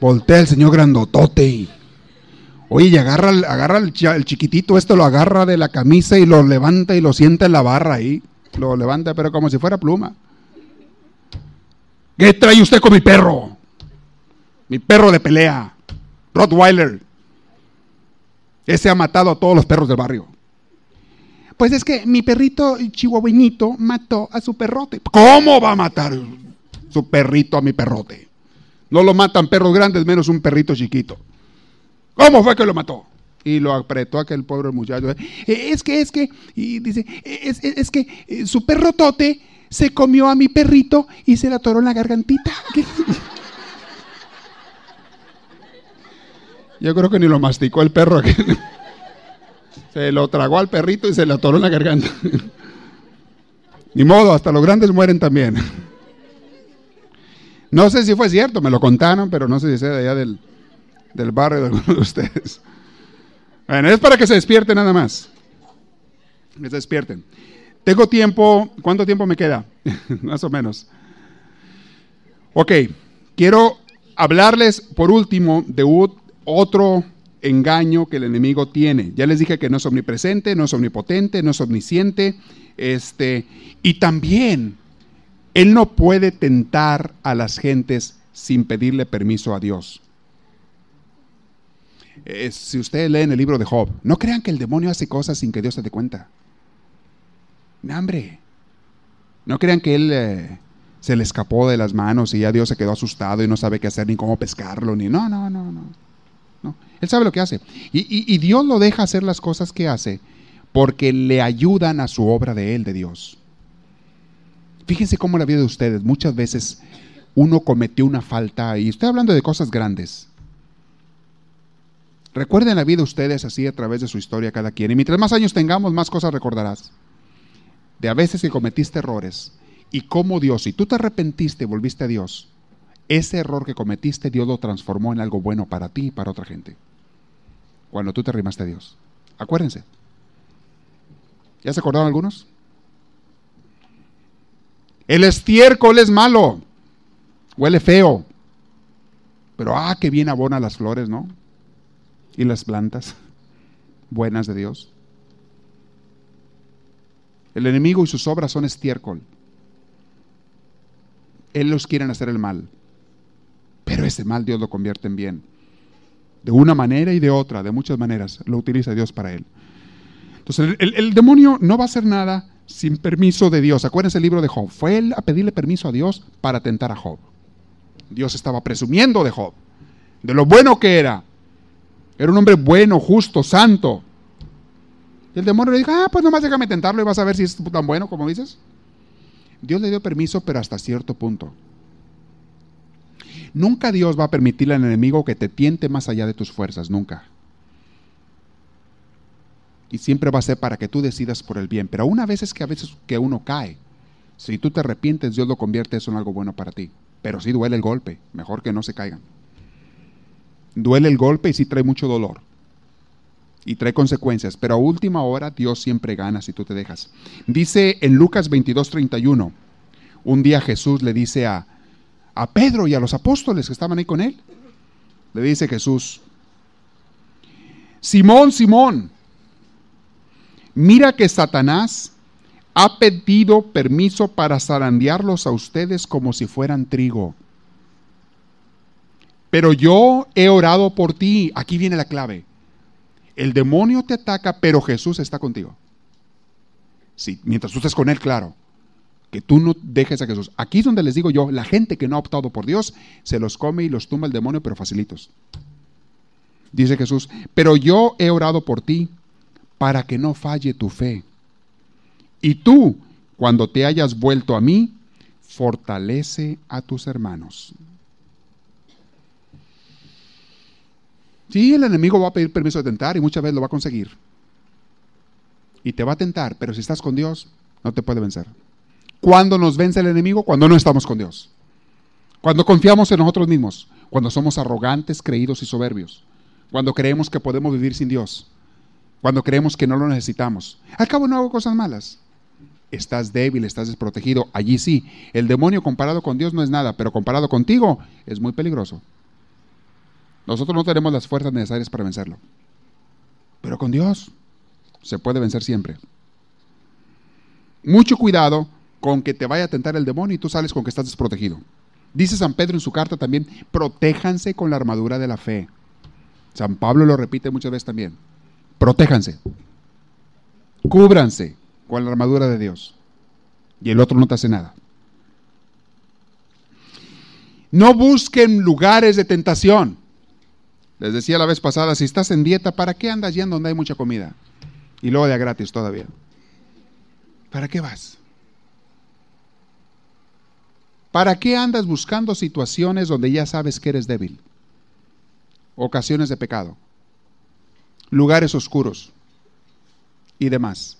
S1: Voltea el señor grandotote oye, y agarra, agarra el, chiquitito, esto lo agarra de la camisa y lo levanta y lo sienta en la barra ahí. Lo levanta, pero como si fuera pluma. ¿Qué trae usted con mi perro? Mi perro de pelea. Rottweiler. Ese ha matado a todos los perros del barrio. Pues es que mi perrito chihuahueñito mató a su perrote. ¿Cómo va a matar su perrito a mi perrote? No lo matan perros grandes, menos un perrito chiquito. ¿Cómo fue que lo mató? Y lo apretó aquel pobre muchacho. Eh, es que, es que, y dice, es, es, que eh, su perrotote se comió a mi perrito y se le atoró en la gargantita. <laughs> Yo creo que ni lo masticó el perro. <laughs> Se lo tragó al perrito y se le atoró en la garganta. <laughs> Ni modo, hasta los grandes mueren también. No sé si fue cierto, me lo contaron, pero no sé si sea de allá del, del barrio de alguno de ustedes. Bueno, es para que se despierten nada más. Que se despierten. Tengo tiempo, ¿cuánto tiempo me queda? <laughs> más o menos. Ok, quiero hablarles por último de otro engaño que el enemigo tiene. Ya les dije que no es omnipresente, no es omnipotente, no es omnisciente, este, y también él no puede tentar a las gentes sin pedirle permiso a Dios. Eh, si ustedes leen el libro de Job, no crean que el demonio hace cosas sin que Dios se dé cuenta. Hambre. No crean que él eh, se le escapó de las manos y ya Dios se quedó asustado y no sabe qué hacer ni cómo pescarlo, ni no, no, no, no. Él sabe lo que hace. Y, Dios lo deja hacer las cosas que hace porque le ayudan a su obra de Él, de Dios. Fíjense cómo la vida de ustedes, muchas veces uno cometió una falta, y estoy hablando de cosas grandes. Recuerden la vida de ustedes así a través de su historia cada quien. Y mientras más años tengamos, más cosas recordarás. De a veces que cometiste errores y cómo Dios, si tú te arrepentiste y volviste a Dios, ese error que cometiste, Dios lo transformó en algo bueno para ti y para otra gente. Cuando tú te arrimaste a Dios. Acuérdense. ¿Ya se acordaron algunos? El estiércol es malo. Huele feo. Pero ah, qué bien abona las flores, ¿no? Y las plantas <laughs> buenas de Dios. El enemigo y sus obras son estiércol. Él los quiere hacer el mal. Pero ese mal Dios lo convierte en bien. De una manera y de otra, de muchas maneras, lo utiliza Dios para él. Entonces, el, demonio no va a hacer nada sin permiso de Dios. Acuérdense el libro de Job. Fue él a pedirle permiso a Dios para tentar a Job. Dios estaba presumiendo de Job, de lo bueno que era. Era un hombre bueno, justo, santo. Y el demonio le dijo, ah, pues nomás déjame tentarlo y vas a ver si es tan bueno como dices. Dios le dio permiso, pero hasta cierto punto. Nunca Dios va a permitirle al enemigo que te tiente más allá de tus fuerzas, nunca. Y siempre va a ser para que tú decidas por el bien. Pero una vez es que a veces que uno cae, si tú te arrepientes, Dios lo convierte eso en algo bueno para ti. Pero sí duele el golpe, mejor que no se caigan. Duele el golpe y sí trae mucho dolor. Y trae consecuencias, pero a última hora Dios siempre gana si tú te dejas. Dice en Lucas 22:31, un día Jesús le dice a, a Pedro y a los apóstoles que estaban ahí con él. Le dice Jesús, Simón, Simón, mira que Satanás ha pedido permiso para zarandearlos a ustedes como si fueran trigo. Pero yo he orado por ti. Aquí viene la clave. El demonio te ataca, pero Jesús está contigo. Sí, mientras tú estés con Él, claro. Que tú no dejes a Jesús. Aquí es donde les digo yo, la gente que no ha optado por Dios, se los come y los tumba el demonio, pero facilitos. Dice Jesús, pero yo he orado por ti para que no falle tu fe. Y tú, cuando te hayas vuelto a mí, fortalece a tus hermanos. Sí, el enemigo va a pedir permiso de tentar y muchas veces lo va a conseguir. Y te va a tentar, pero si estás con Dios, no te puede vencer. ¿Cuándo nos vence el enemigo? Cuando no estamos con Dios. Cuando confiamos en nosotros mismos. Cuando somos arrogantes, creídos y soberbios. Cuando creemos que podemos vivir sin Dios. Cuando creemos que no lo necesitamos. Al cabo no hago cosas malas. Estás débil, estás desprotegido. Allí sí. El demonio comparado con Dios no es nada, pero comparado contigo es muy peligroso. Nosotros no tenemos las fuerzas necesarias para vencerlo. Pero con Dios se puede vencer siempre. Mucho cuidado con que te vaya a tentar el demonio y tú sales con que estás desprotegido. Dice San Pedro en su carta también, protéjanse con la armadura de la fe. San Pablo lo repite muchas veces también. Protéjanse. Cúbranse con la armadura de Dios. Y el otro no te hace nada. No busquen lugares de tentación. Les decía la vez pasada, si estás en dieta, ¿para qué andas yendo donde hay mucha comida? Y luego de gratis todavía. ¿Para qué vas? ¿Para qué andas buscando situaciones donde ya sabes que eres débil? Ocasiones de pecado, lugares oscuros y demás.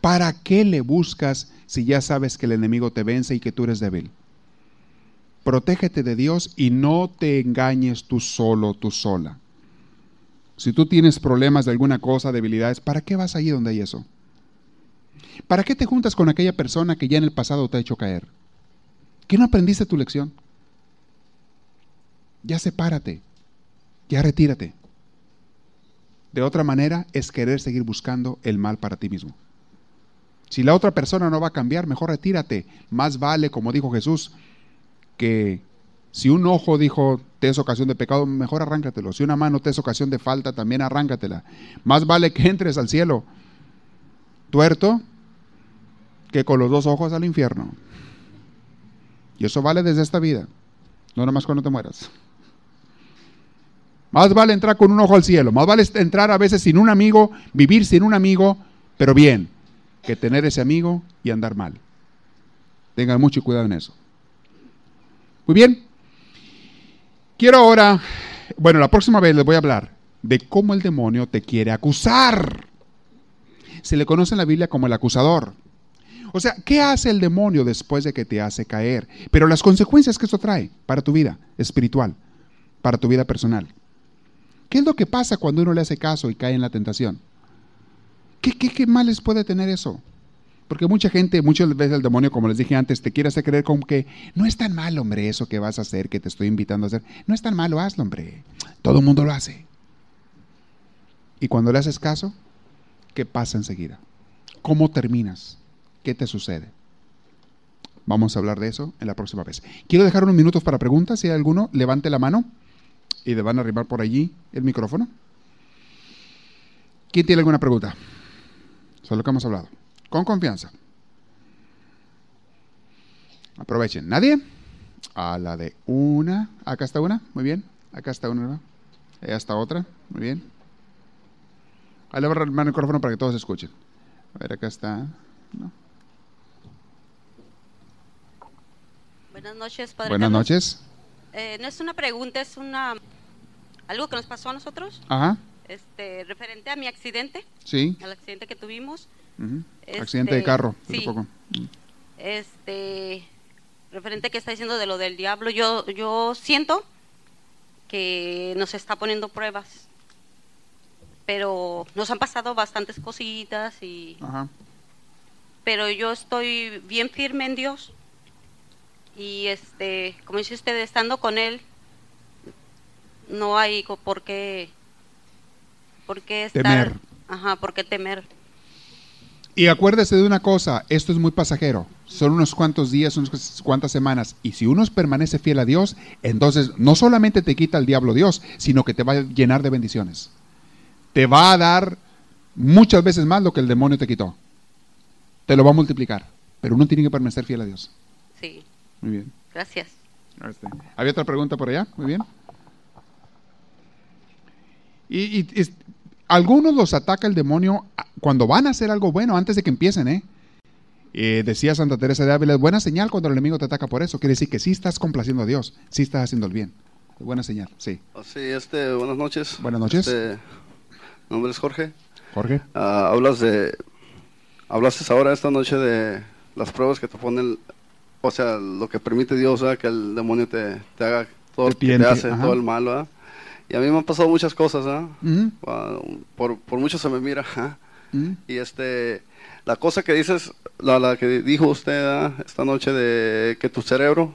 S1: ¿Para qué le buscas si ya sabes que el enemigo te vence y que tú eres débil? Protégete de Dios y no te engañes tú solo, tú sola. Si tú tienes problemas de alguna cosa, debilidades, ¿para qué vas allí donde hay eso? ¿Para qué te juntas con aquella persona que ya en el pasado te ha hecho caer? ¿Qué no aprendiste tu lección? Ya sepárate, ya retírate. De otra manera es querer seguir buscando el mal para ti mismo. Si la otra persona no va a cambiar, mejor retírate. Más vale, como dijo Jesús, que si un ojo dijo te es ocasión de pecado, mejor arráncatelo. Si una mano te es ocasión de falta, también arráncatela. Más vale que entres al cielo tuerto que con los dos ojos al infierno. Y eso vale desde esta vida, no nada más cuando te mueras. Más vale entrar con un ojo al cielo, más vale entrar a veces sin un amigo, vivir sin un amigo, pero bien, que tener ese amigo y andar mal. Tengan mucho cuidado en eso. Muy bien. Quiero ahora, bueno, la próxima vez les voy a hablar de cómo el demonio te quiere acusar. Se le conoce en la Biblia como el acusador. O sea, ¿qué hace el demonio después de que te hace caer? Pero las consecuencias que eso trae para tu vida espiritual, para tu vida personal. ¿Qué es lo que pasa cuando uno le hace caso y cae en la tentación? ¿Qué, qué, qué males puede tener eso? Porque mucha gente, muchas veces el demonio, como les dije antes, te quiere hacer creer como que no es tan malo, hombre, eso que vas a hacer, que te estoy invitando a hacer. No es tan malo, hazlo, hombre. Todo el mundo lo hace. Y cuando le haces caso, ¿qué pasa enseguida? ¿Cómo terminas? ¿Qué te sucede? Vamos a hablar de eso en la próxima vez. Quiero dejar unos minutos para preguntas. Si hay alguno, levante la mano y le van a arribar por allí el micrófono. ¿Quién tiene alguna pregunta? Sobre lo que hemos hablado. Con confianza. Aprovechen. ¿Nadie? A la de una. Acá está una. Muy bien. Acá está una. Allá está otra. Muy bien. Ahí le voy a el micrófono para que todos escuchen. A ver, acá está.
S2: Buenas noches, Padre.
S1: Buenas
S2: Carlos.
S1: noches.
S2: Eh, no es una pregunta, es una algo que nos pasó a nosotros,
S1: Ajá.
S2: este, referente a mi accidente,
S1: Sí.
S2: al accidente que tuvimos. Este,
S1: Accidente de carro.
S2: sí.
S1: poco.
S2: Este, referente que está diciendo de lo del diablo, yo, yo siento que nos está poniendo pruebas, pero nos han pasado bastantes cositas y,
S1: Ajá.
S2: pero yo estoy bien firme en Dios y este, como dice usted, estando con él, no hay por qué, por qué estar,
S1: Temer.
S2: ajá, por qué temer.
S1: Y acuérdese de una cosa, esto es muy pasajero. Son unos cuantos días, unas cuantas semanas. Y si uno permanece fiel a Dios, entonces no solamente te quita el diablo Dios, sino que te va a llenar de bendiciones. Te va a dar muchas veces más lo que el demonio te quitó. Te lo va a multiplicar. Pero uno tiene que permanecer fiel a Dios.
S2: Sí.
S1: Muy bien.
S2: Gracias.
S1: Este, ¿Había otra pregunta por allá? Muy bien. Y, algunos los ataca el demonio cuando van a hacer algo bueno, antes de que empiecen, ¿eh? ¿eh? decía Santa Teresa de Ávila, es buena señal cuando el enemigo te ataca por eso. Quiere decir que sí estás complaciendo a Dios, sí estás haciendo el bien. buena señal, sí.
S3: Oh, sí, este, buenas noches.
S1: Buenas noches.
S3: Este, mi nombre es Jorge.
S1: Jorge.
S3: Ah, hablas de, hablaste ahora esta noche de las pruebas que te ponen, o sea, lo que permite Dios, que el demonio te, haga todo lo que te hace, todo el mal, Y a mí me han pasado muchas cosas, ah, por, por, mucho se me mira, Y este, la cosa que dices, la, la que dijo usted esta noche de que tu cerebro,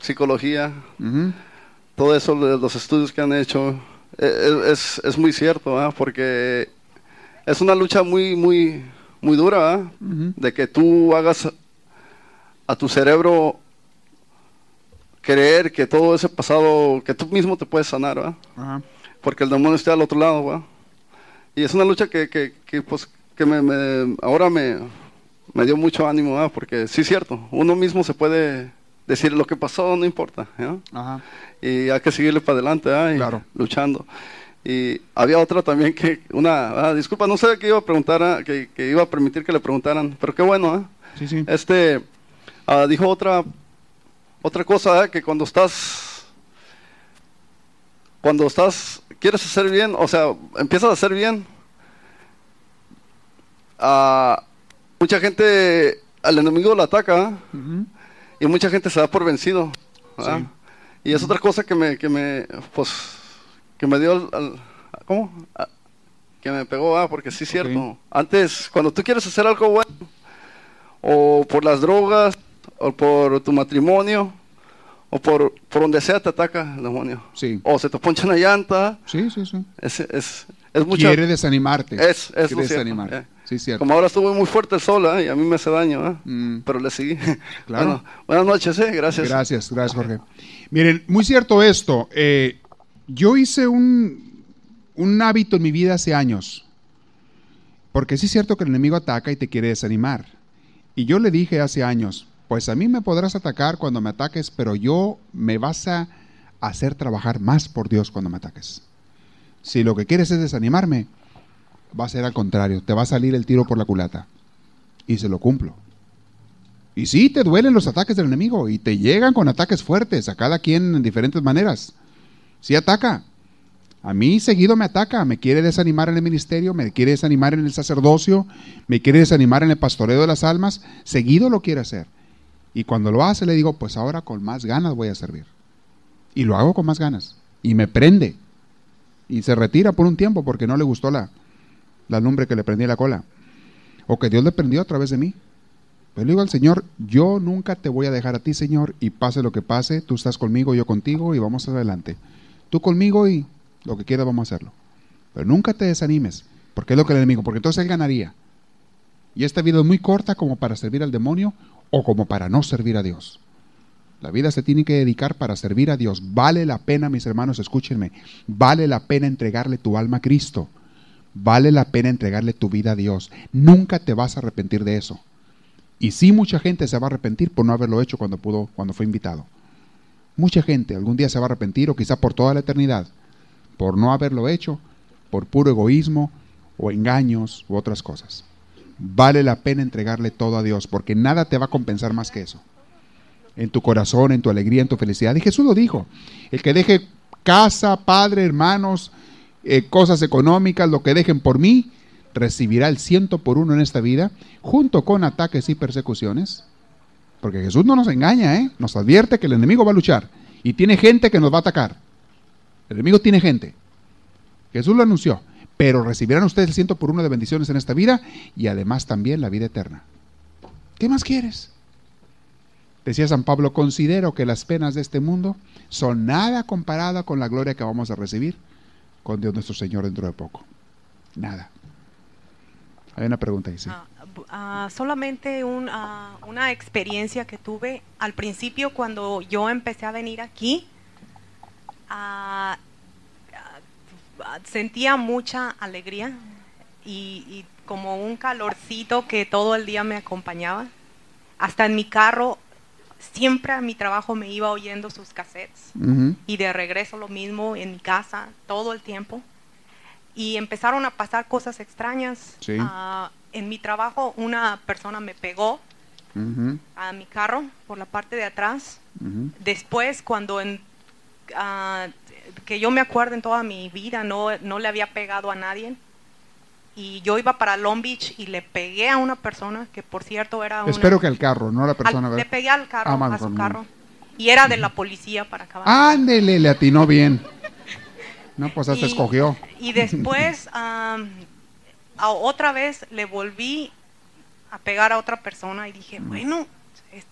S3: psicología, todo eso, los estudios que han hecho, e, e, es, es, muy cierto, porque es una lucha muy, muy, muy dura, de que tú hagas a tu cerebro creer que todo ese pasado, que tú mismo te puedes sanar, Porque el demonio está al otro lado, Y es una lucha que, que, que pues, que me, ahora me, me dio mucho ánimo, Porque sí es cierto, uno mismo se puede decir lo que pasó, no importa, Y hay que seguirle para adelante, Y luchando. Y había otra también que, una, ah, disculpa, no sé qué iba a preguntar, ah, que, iba a permitir que le preguntaran, pero qué bueno, ¿eh?
S1: Sí, sí.
S3: Este, ah, dijo otra, otra cosa, que cuando estás, cuando estás, quieres hacer bien, o sea, empiezas a hacer bien, mucha gente, al enemigo lo ataca, y mucha gente se da por vencido, Y es otra cosa que me, que me, pues, que me dio al, ¿cómo? Ah, que me pegó, ah, porque sí es cierto. Antes, cuando tú quieres hacer algo bueno, o por las drogas, o por tu matrimonio, o por, por donde sea te ataca el demonio.
S1: Sí.
S3: O se te poncha una llanta.
S1: Sí, sí, sí.
S3: Es, es,
S1: es Quiere desanimarte.
S3: Es, es
S1: Quiere desanimarte. Eh. Sí, cierto.
S3: Como ahora estuvo muy fuerte el sol, ¿eh? y a mí me hace daño, ¿eh? mm. pero le seguí. <laughs>
S1: Claro.
S3: buenas noches, ¿eh? gracias.
S1: Gracias, gracias, Jorge. Miren, muy cierto esto. Eh, yo hice un, hábito en mi vida hace años, porque sí es cierto que el enemigo ataca y te quiere desanimar. Y yo le dije hace años, pues a mí me podrás atacar cuando me ataques, pero yo me vas a hacer trabajar más por Dios cuando me ataques. Si lo que quieres es desanimarme, va a ser al contrario, te va a salir el tiro por la culata. Y se lo cumplo. Y sí, te duelen los ataques del enemigo y te llegan con ataques fuertes, a cada quien en diferentes maneras. Sí ataca. A mí seguido me ataca, me quiere desanimar en el ministerio, me quiere desanimar en el sacerdocio, me quiere desanimar en el pastoreo de las almas, seguido lo quiere hacer. Y cuando lo hace le digo, pues ahora con más ganas voy a servir. Y lo hago con más ganas. Y me prende. Y se retira por un tiempo porque no le gustó la, la lumbre que le prendí la cola. O que Dios le prendió a través de mí. Pero le digo al Señor, yo nunca te voy a dejar a ti, Señor, y pase lo que pase, tú estás conmigo, yo contigo, y vamos adelante tú conmigo y lo que quieras vamos a hacerlo. Pero nunca te desanimes, porque es lo que el enemigo, porque entonces él ganaría. Y esta vida es muy corta como para servir al demonio o como para no servir a Dios. La vida se tiene que dedicar para servir a Dios. Vale la pena, mis hermanos, escúchenme, vale la pena entregarle tu alma a Cristo. Vale la pena entregarle tu vida a Dios. Nunca te vas a arrepentir de eso. Y sí mucha gente se va a arrepentir por no haberlo hecho cuando pudo, cuando fue invitado. Mucha gente algún día se va a arrepentir o quizá por toda la eternidad por no haberlo hecho, por puro egoísmo o engaños u otras cosas. Vale la pena entregarle todo a Dios porque nada te va a compensar más que eso. En tu corazón, en tu alegría, en tu felicidad. Y Jesús lo dijo. El que deje casa, padre, hermanos, eh, cosas económicas, lo que dejen por mí, recibirá el ciento por uno en esta vida, junto con ataques y persecuciones porque Jesús no nos engaña, ¿eh? Nos advierte que el enemigo va a luchar y tiene gente que nos va a atacar. El enemigo tiene gente. Jesús lo anunció. Pero recibirán ustedes el ciento por uno de bendiciones en esta vida y además también la vida eterna. ¿Qué más quieres? Decía San Pablo, considero que las penas de este mundo son nada comparada con la gloria que vamos a recibir con Dios nuestro Señor dentro de poco. Nada. Hay una pregunta ahí.
S4: Ah, ah, solamente ah, una experiencia que tuve al principio cuando yo empecé a venir aquí. Sentía mucha alegría y, y, como un calorcito que todo el día me acompañaba. Hasta en mi carro, siempre a mi trabajo me iba oyendo sus cassettes y de regreso lo mismo en mi casa todo el tiempo y empezaron a pasar cosas extrañas. Ah, en mi trabajo una persona me pegó a mi carro por la parte de atrás. Después, cuando en, ah, que yo me acuerdo en toda mi vida, no, no le había pegado a nadie. Y yo iba para Long Beach y le pegué a una persona que, por cierto, era una...
S1: Espero que al carro, no a la persona.
S4: le pegué al carro, ah, a su carro. Y era de la policía para acabar.
S1: Ándele, le atinó bien. No, pues hasta escogió.
S4: Y después, <laughs> otra vez le volví a pegar a otra persona y dije, mm. bueno,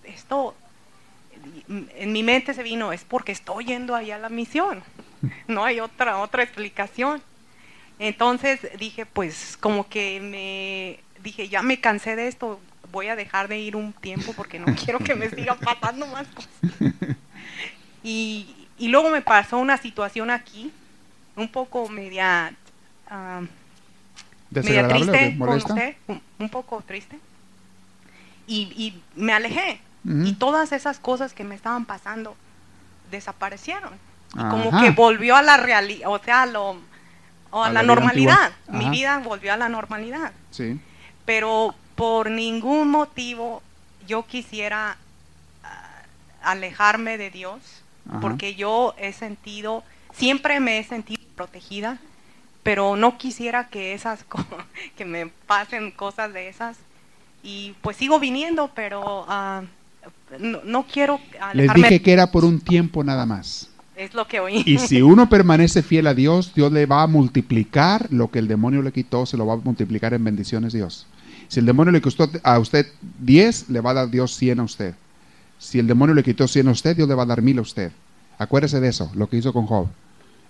S4: esto, en mi mente se vino, es porque estoy yendo allá a la misión. No hay otra, otra explicación. Entonces dije, pues como que me, dije, ya me cansé de esto, voy a dejar de ir un tiempo porque no quiero que me sigan pasando más cosas. <laughs> Y, y luego me pasó una situación aquí un poco media, media triste con usted, un, poco triste. Y, me alejé. Y todas esas cosas que me estaban pasando desaparecieron. Y como que volvió a la realidad, o sea, lo, a, la, normalidad. Mi vida volvió a la normalidad.
S1: Sí.
S4: Pero por ningún motivo yo quisiera ah, alejarme de Dios, porque yo he sentido, siempre me he sentido protegida, pero no quisiera que esas <laughs> que me pasen cosas de esas y pues sigo viniendo, pero ah, no, quiero
S1: alejarme. Les dije que era por un tiempo nada más.
S4: Es lo que oí.
S1: Y si uno permanece fiel a Dios, Dios le va a multiplicar lo que el demonio le quitó, se lo va a multiplicar en bendiciones Dios. Si el demonio le costó a usted 10, le va a dar Dios 100 a usted. Si el demonio le quitó 100 a usted, Dios le va a dar 1000 a usted. Acuérdese de eso, lo que hizo con Job.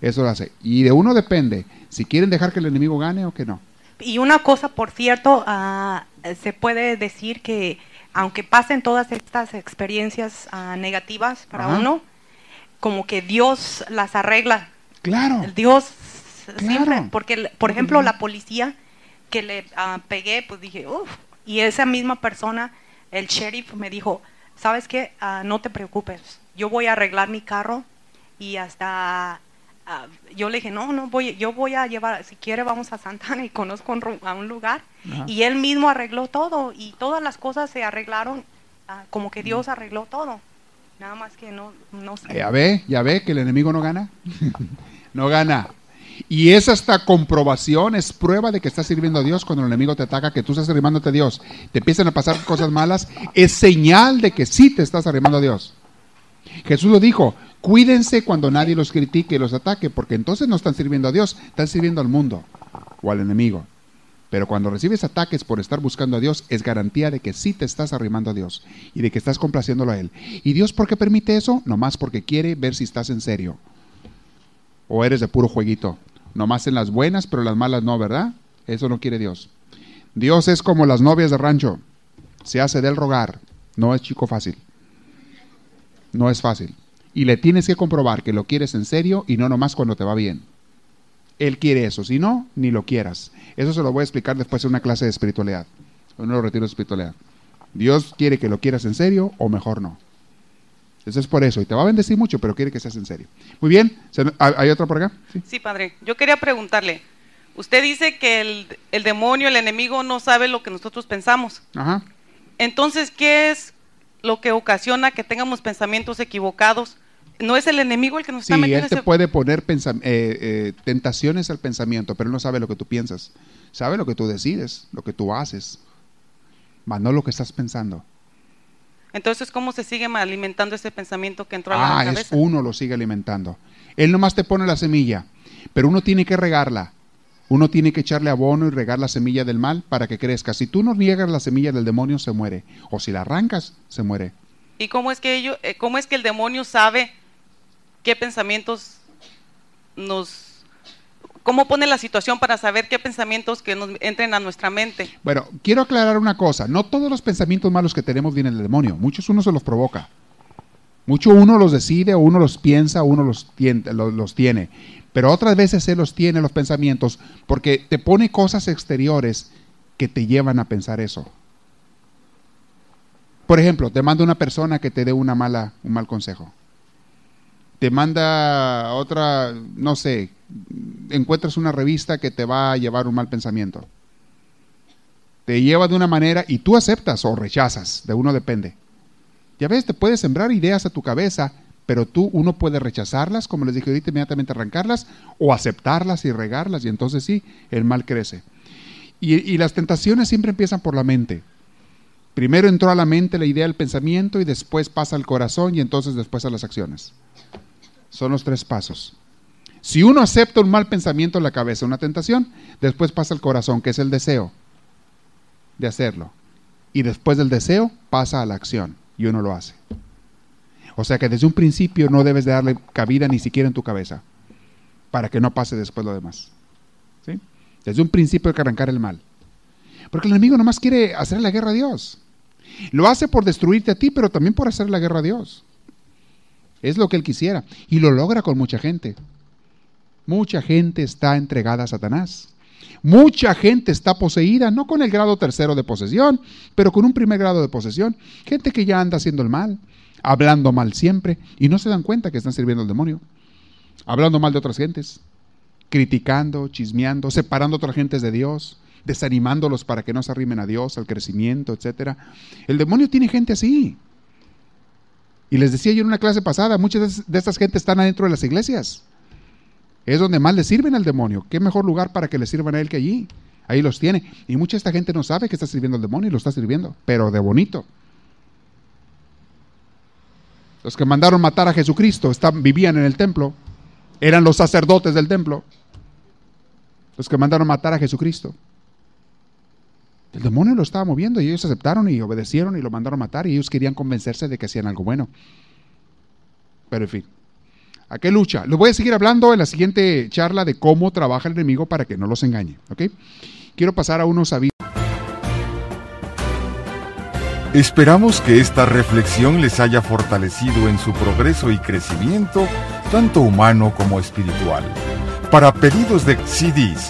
S1: Eso lo hace. Y de uno depende si quieren dejar que el enemigo gane o que no.
S4: Y una cosa, por cierto, ah, se puede decir que aunque pasen todas estas experiencias ah, negativas para uno, como que Dios las arregla.
S1: Claro.
S4: Dios siempre, porque por ejemplo la policía que le ah, pegué, pues dije, uff, y esa misma persona, el sheriff me dijo, ¿sabes qué? no te preocupes, yo voy a arreglar mi carro y hasta Ah, yo le dije, no, no, voy, yo voy a llevar, si quiere vamos a Santana y conozco a un lugar. Y él mismo arregló todo y todas las cosas se arreglaron ah, como que Dios arregló todo. Nada más que no, no sé.
S1: Ya ve, ya ve que el enemigo no gana. <laughs> no gana. Y esa esta comprobación, es prueba de que estás sirviendo a Dios cuando el enemigo te ataca, que tú estás arrimándote a Dios. Te empiezan a pasar cosas malas, es señal de que sí te estás arrimando a Dios. Jesús lo dijo, Cuídense cuando nadie los critique y los ataque, porque entonces no están sirviendo a Dios, están sirviendo al mundo o al enemigo. Pero cuando recibes ataques por estar buscando a Dios, es garantía de que sí te estás arrimando a Dios y de que estás complaciéndolo a Él. ¿Y Dios por qué permite eso? Nomás porque quiere ver si estás en serio. O eres de puro jueguito. Nomás en las buenas, pero las malas no, ¿verdad? Eso no quiere Dios. Dios es como las novias de rancho. Se hace del rogar. No es chico fácil. No es fácil y le tienes que comprobar que lo quieres en serio y no nomás cuando te va bien. Él quiere eso, si no, ni lo quieras. Eso se lo voy a explicar después en una clase de espiritualidad, en unos retiros de espiritualidad. Dios quiere que lo quieras en serio o mejor no. Eso es por eso, y te va a bendecir mucho, pero quiere que seas en serio. Muy bien, ¿hay otra por acá?
S5: Sí, padre. Yo quería preguntarle, usted dice que el, el demonio, el enemigo no sabe lo que nosotros pensamos.
S1: Ajá.
S5: Entonces, ¿qué es lo que ocasiona que tengamos pensamientos equivocados no es el enemigo el que nos está metiendo.
S1: Sí, él te puede poner eh, eh, tentaciones al pensamiento, pero él no sabe lo que tú piensas. Sabe lo que tú decides, lo que tú haces, más no lo que estás pensando.
S5: Entonces, ¿cómo se sigue alimentando ese pensamiento que entró a la
S1: ah, cabeza? Ah, uno lo sigue alimentando. Él nomás te pone la semilla, pero uno tiene que regarla. Uno tiene que echarle abono y regar la semilla del mal para que crezca. Si tú no riegas la semilla del demonio, se muere. O si la arrancas, se muere.
S5: ¿Y cómo es que, ello, eh, cómo es que el demonio sabe qué pensamientos nos ¿Cómo pone la situación para saber qué pensamientos que nos entren a nuestra mente?
S1: Bueno, quiero aclarar una cosa. No todos los pensamientos malos que tenemos vienen del demonio. Muchos uno se los provoca. Mucho uno los decide, uno los piensa, uno los tiene, los, tiene. Pero otras veces se los tiene los pensamientos porque te pone cosas exteriores que te llevan a pensar eso. Por ejemplo, te manda una persona que te dé una mala, un mal consejo. Te manda otra, no sé, encuentras una revista que te va a llevar un mal pensamiento. Te lleva de una manera y tú aceptas o rechazas, de uno depende. Ya ves, te puede sembrar ideas a tu cabeza, pero tú, uno puede rechazarlas, como les dije ahorita, inmediatamente arrancarlas, o aceptarlas y regarlas, y entonces sí, el mal crece. Y, y las tentaciones siempre empiezan por la mente. Primero entró a la mente la idea, el pensamiento, y después pasa al corazón, y entonces después a las acciones. Son los tres pasos. Si uno acepta un mal pensamiento en la cabeza, una tentación, después pasa al corazón, que es el deseo de hacerlo. Y después del deseo pasa a la acción y uno lo hace. O sea que desde un principio no debes de darle cabida ni siquiera en tu cabeza para que no pase después lo demás. ¿Sí? Desde un principio hay que arrancar el mal. Porque el enemigo nomás quiere hacer la guerra a Dios. Lo hace por destruirte a ti, pero también por hacer la guerra a Dios. Es lo que él quisiera. Y lo logra con mucha gente. Mucha gente está entregada a Satanás. Mucha gente está poseída, no con el grado tercero de posesión, pero con un primer grado de posesión. Gente que ya anda haciendo el mal, hablando mal siempre, y no se dan cuenta que están sirviendo al demonio. Hablando mal de otras gentes, criticando, chismeando, separando a otras gentes de Dios, desanimándolos para que no se arrimen a Dios, al crecimiento, etc. El demonio tiene gente así. Y les decía yo en una clase pasada, muchas de estas gentes están adentro de las iglesias. Es donde más le sirven al demonio. ¿Qué mejor lugar para que le sirvan a él que allí? Ahí los tiene. Y mucha de esta gente no sabe que está sirviendo al demonio y lo está sirviendo, pero de bonito. Los que mandaron matar a Jesucristo vivían en el templo. Eran los sacerdotes del templo. Los que mandaron matar a Jesucristo. El demonio lo estaba moviendo y ellos aceptaron y obedecieron y lo mandaron matar y ellos querían convencerse de que hacían algo bueno. Pero en fin. ¿A qué lucha? Les voy a seguir hablando en la siguiente charla de cómo trabaja el enemigo para que no los engañe. ¿ok? Quiero pasar a unos avisos.
S6: Esperamos que esta reflexión les haya fortalecido en su progreso y crecimiento, tanto humano como espiritual. Para pedidos de CDs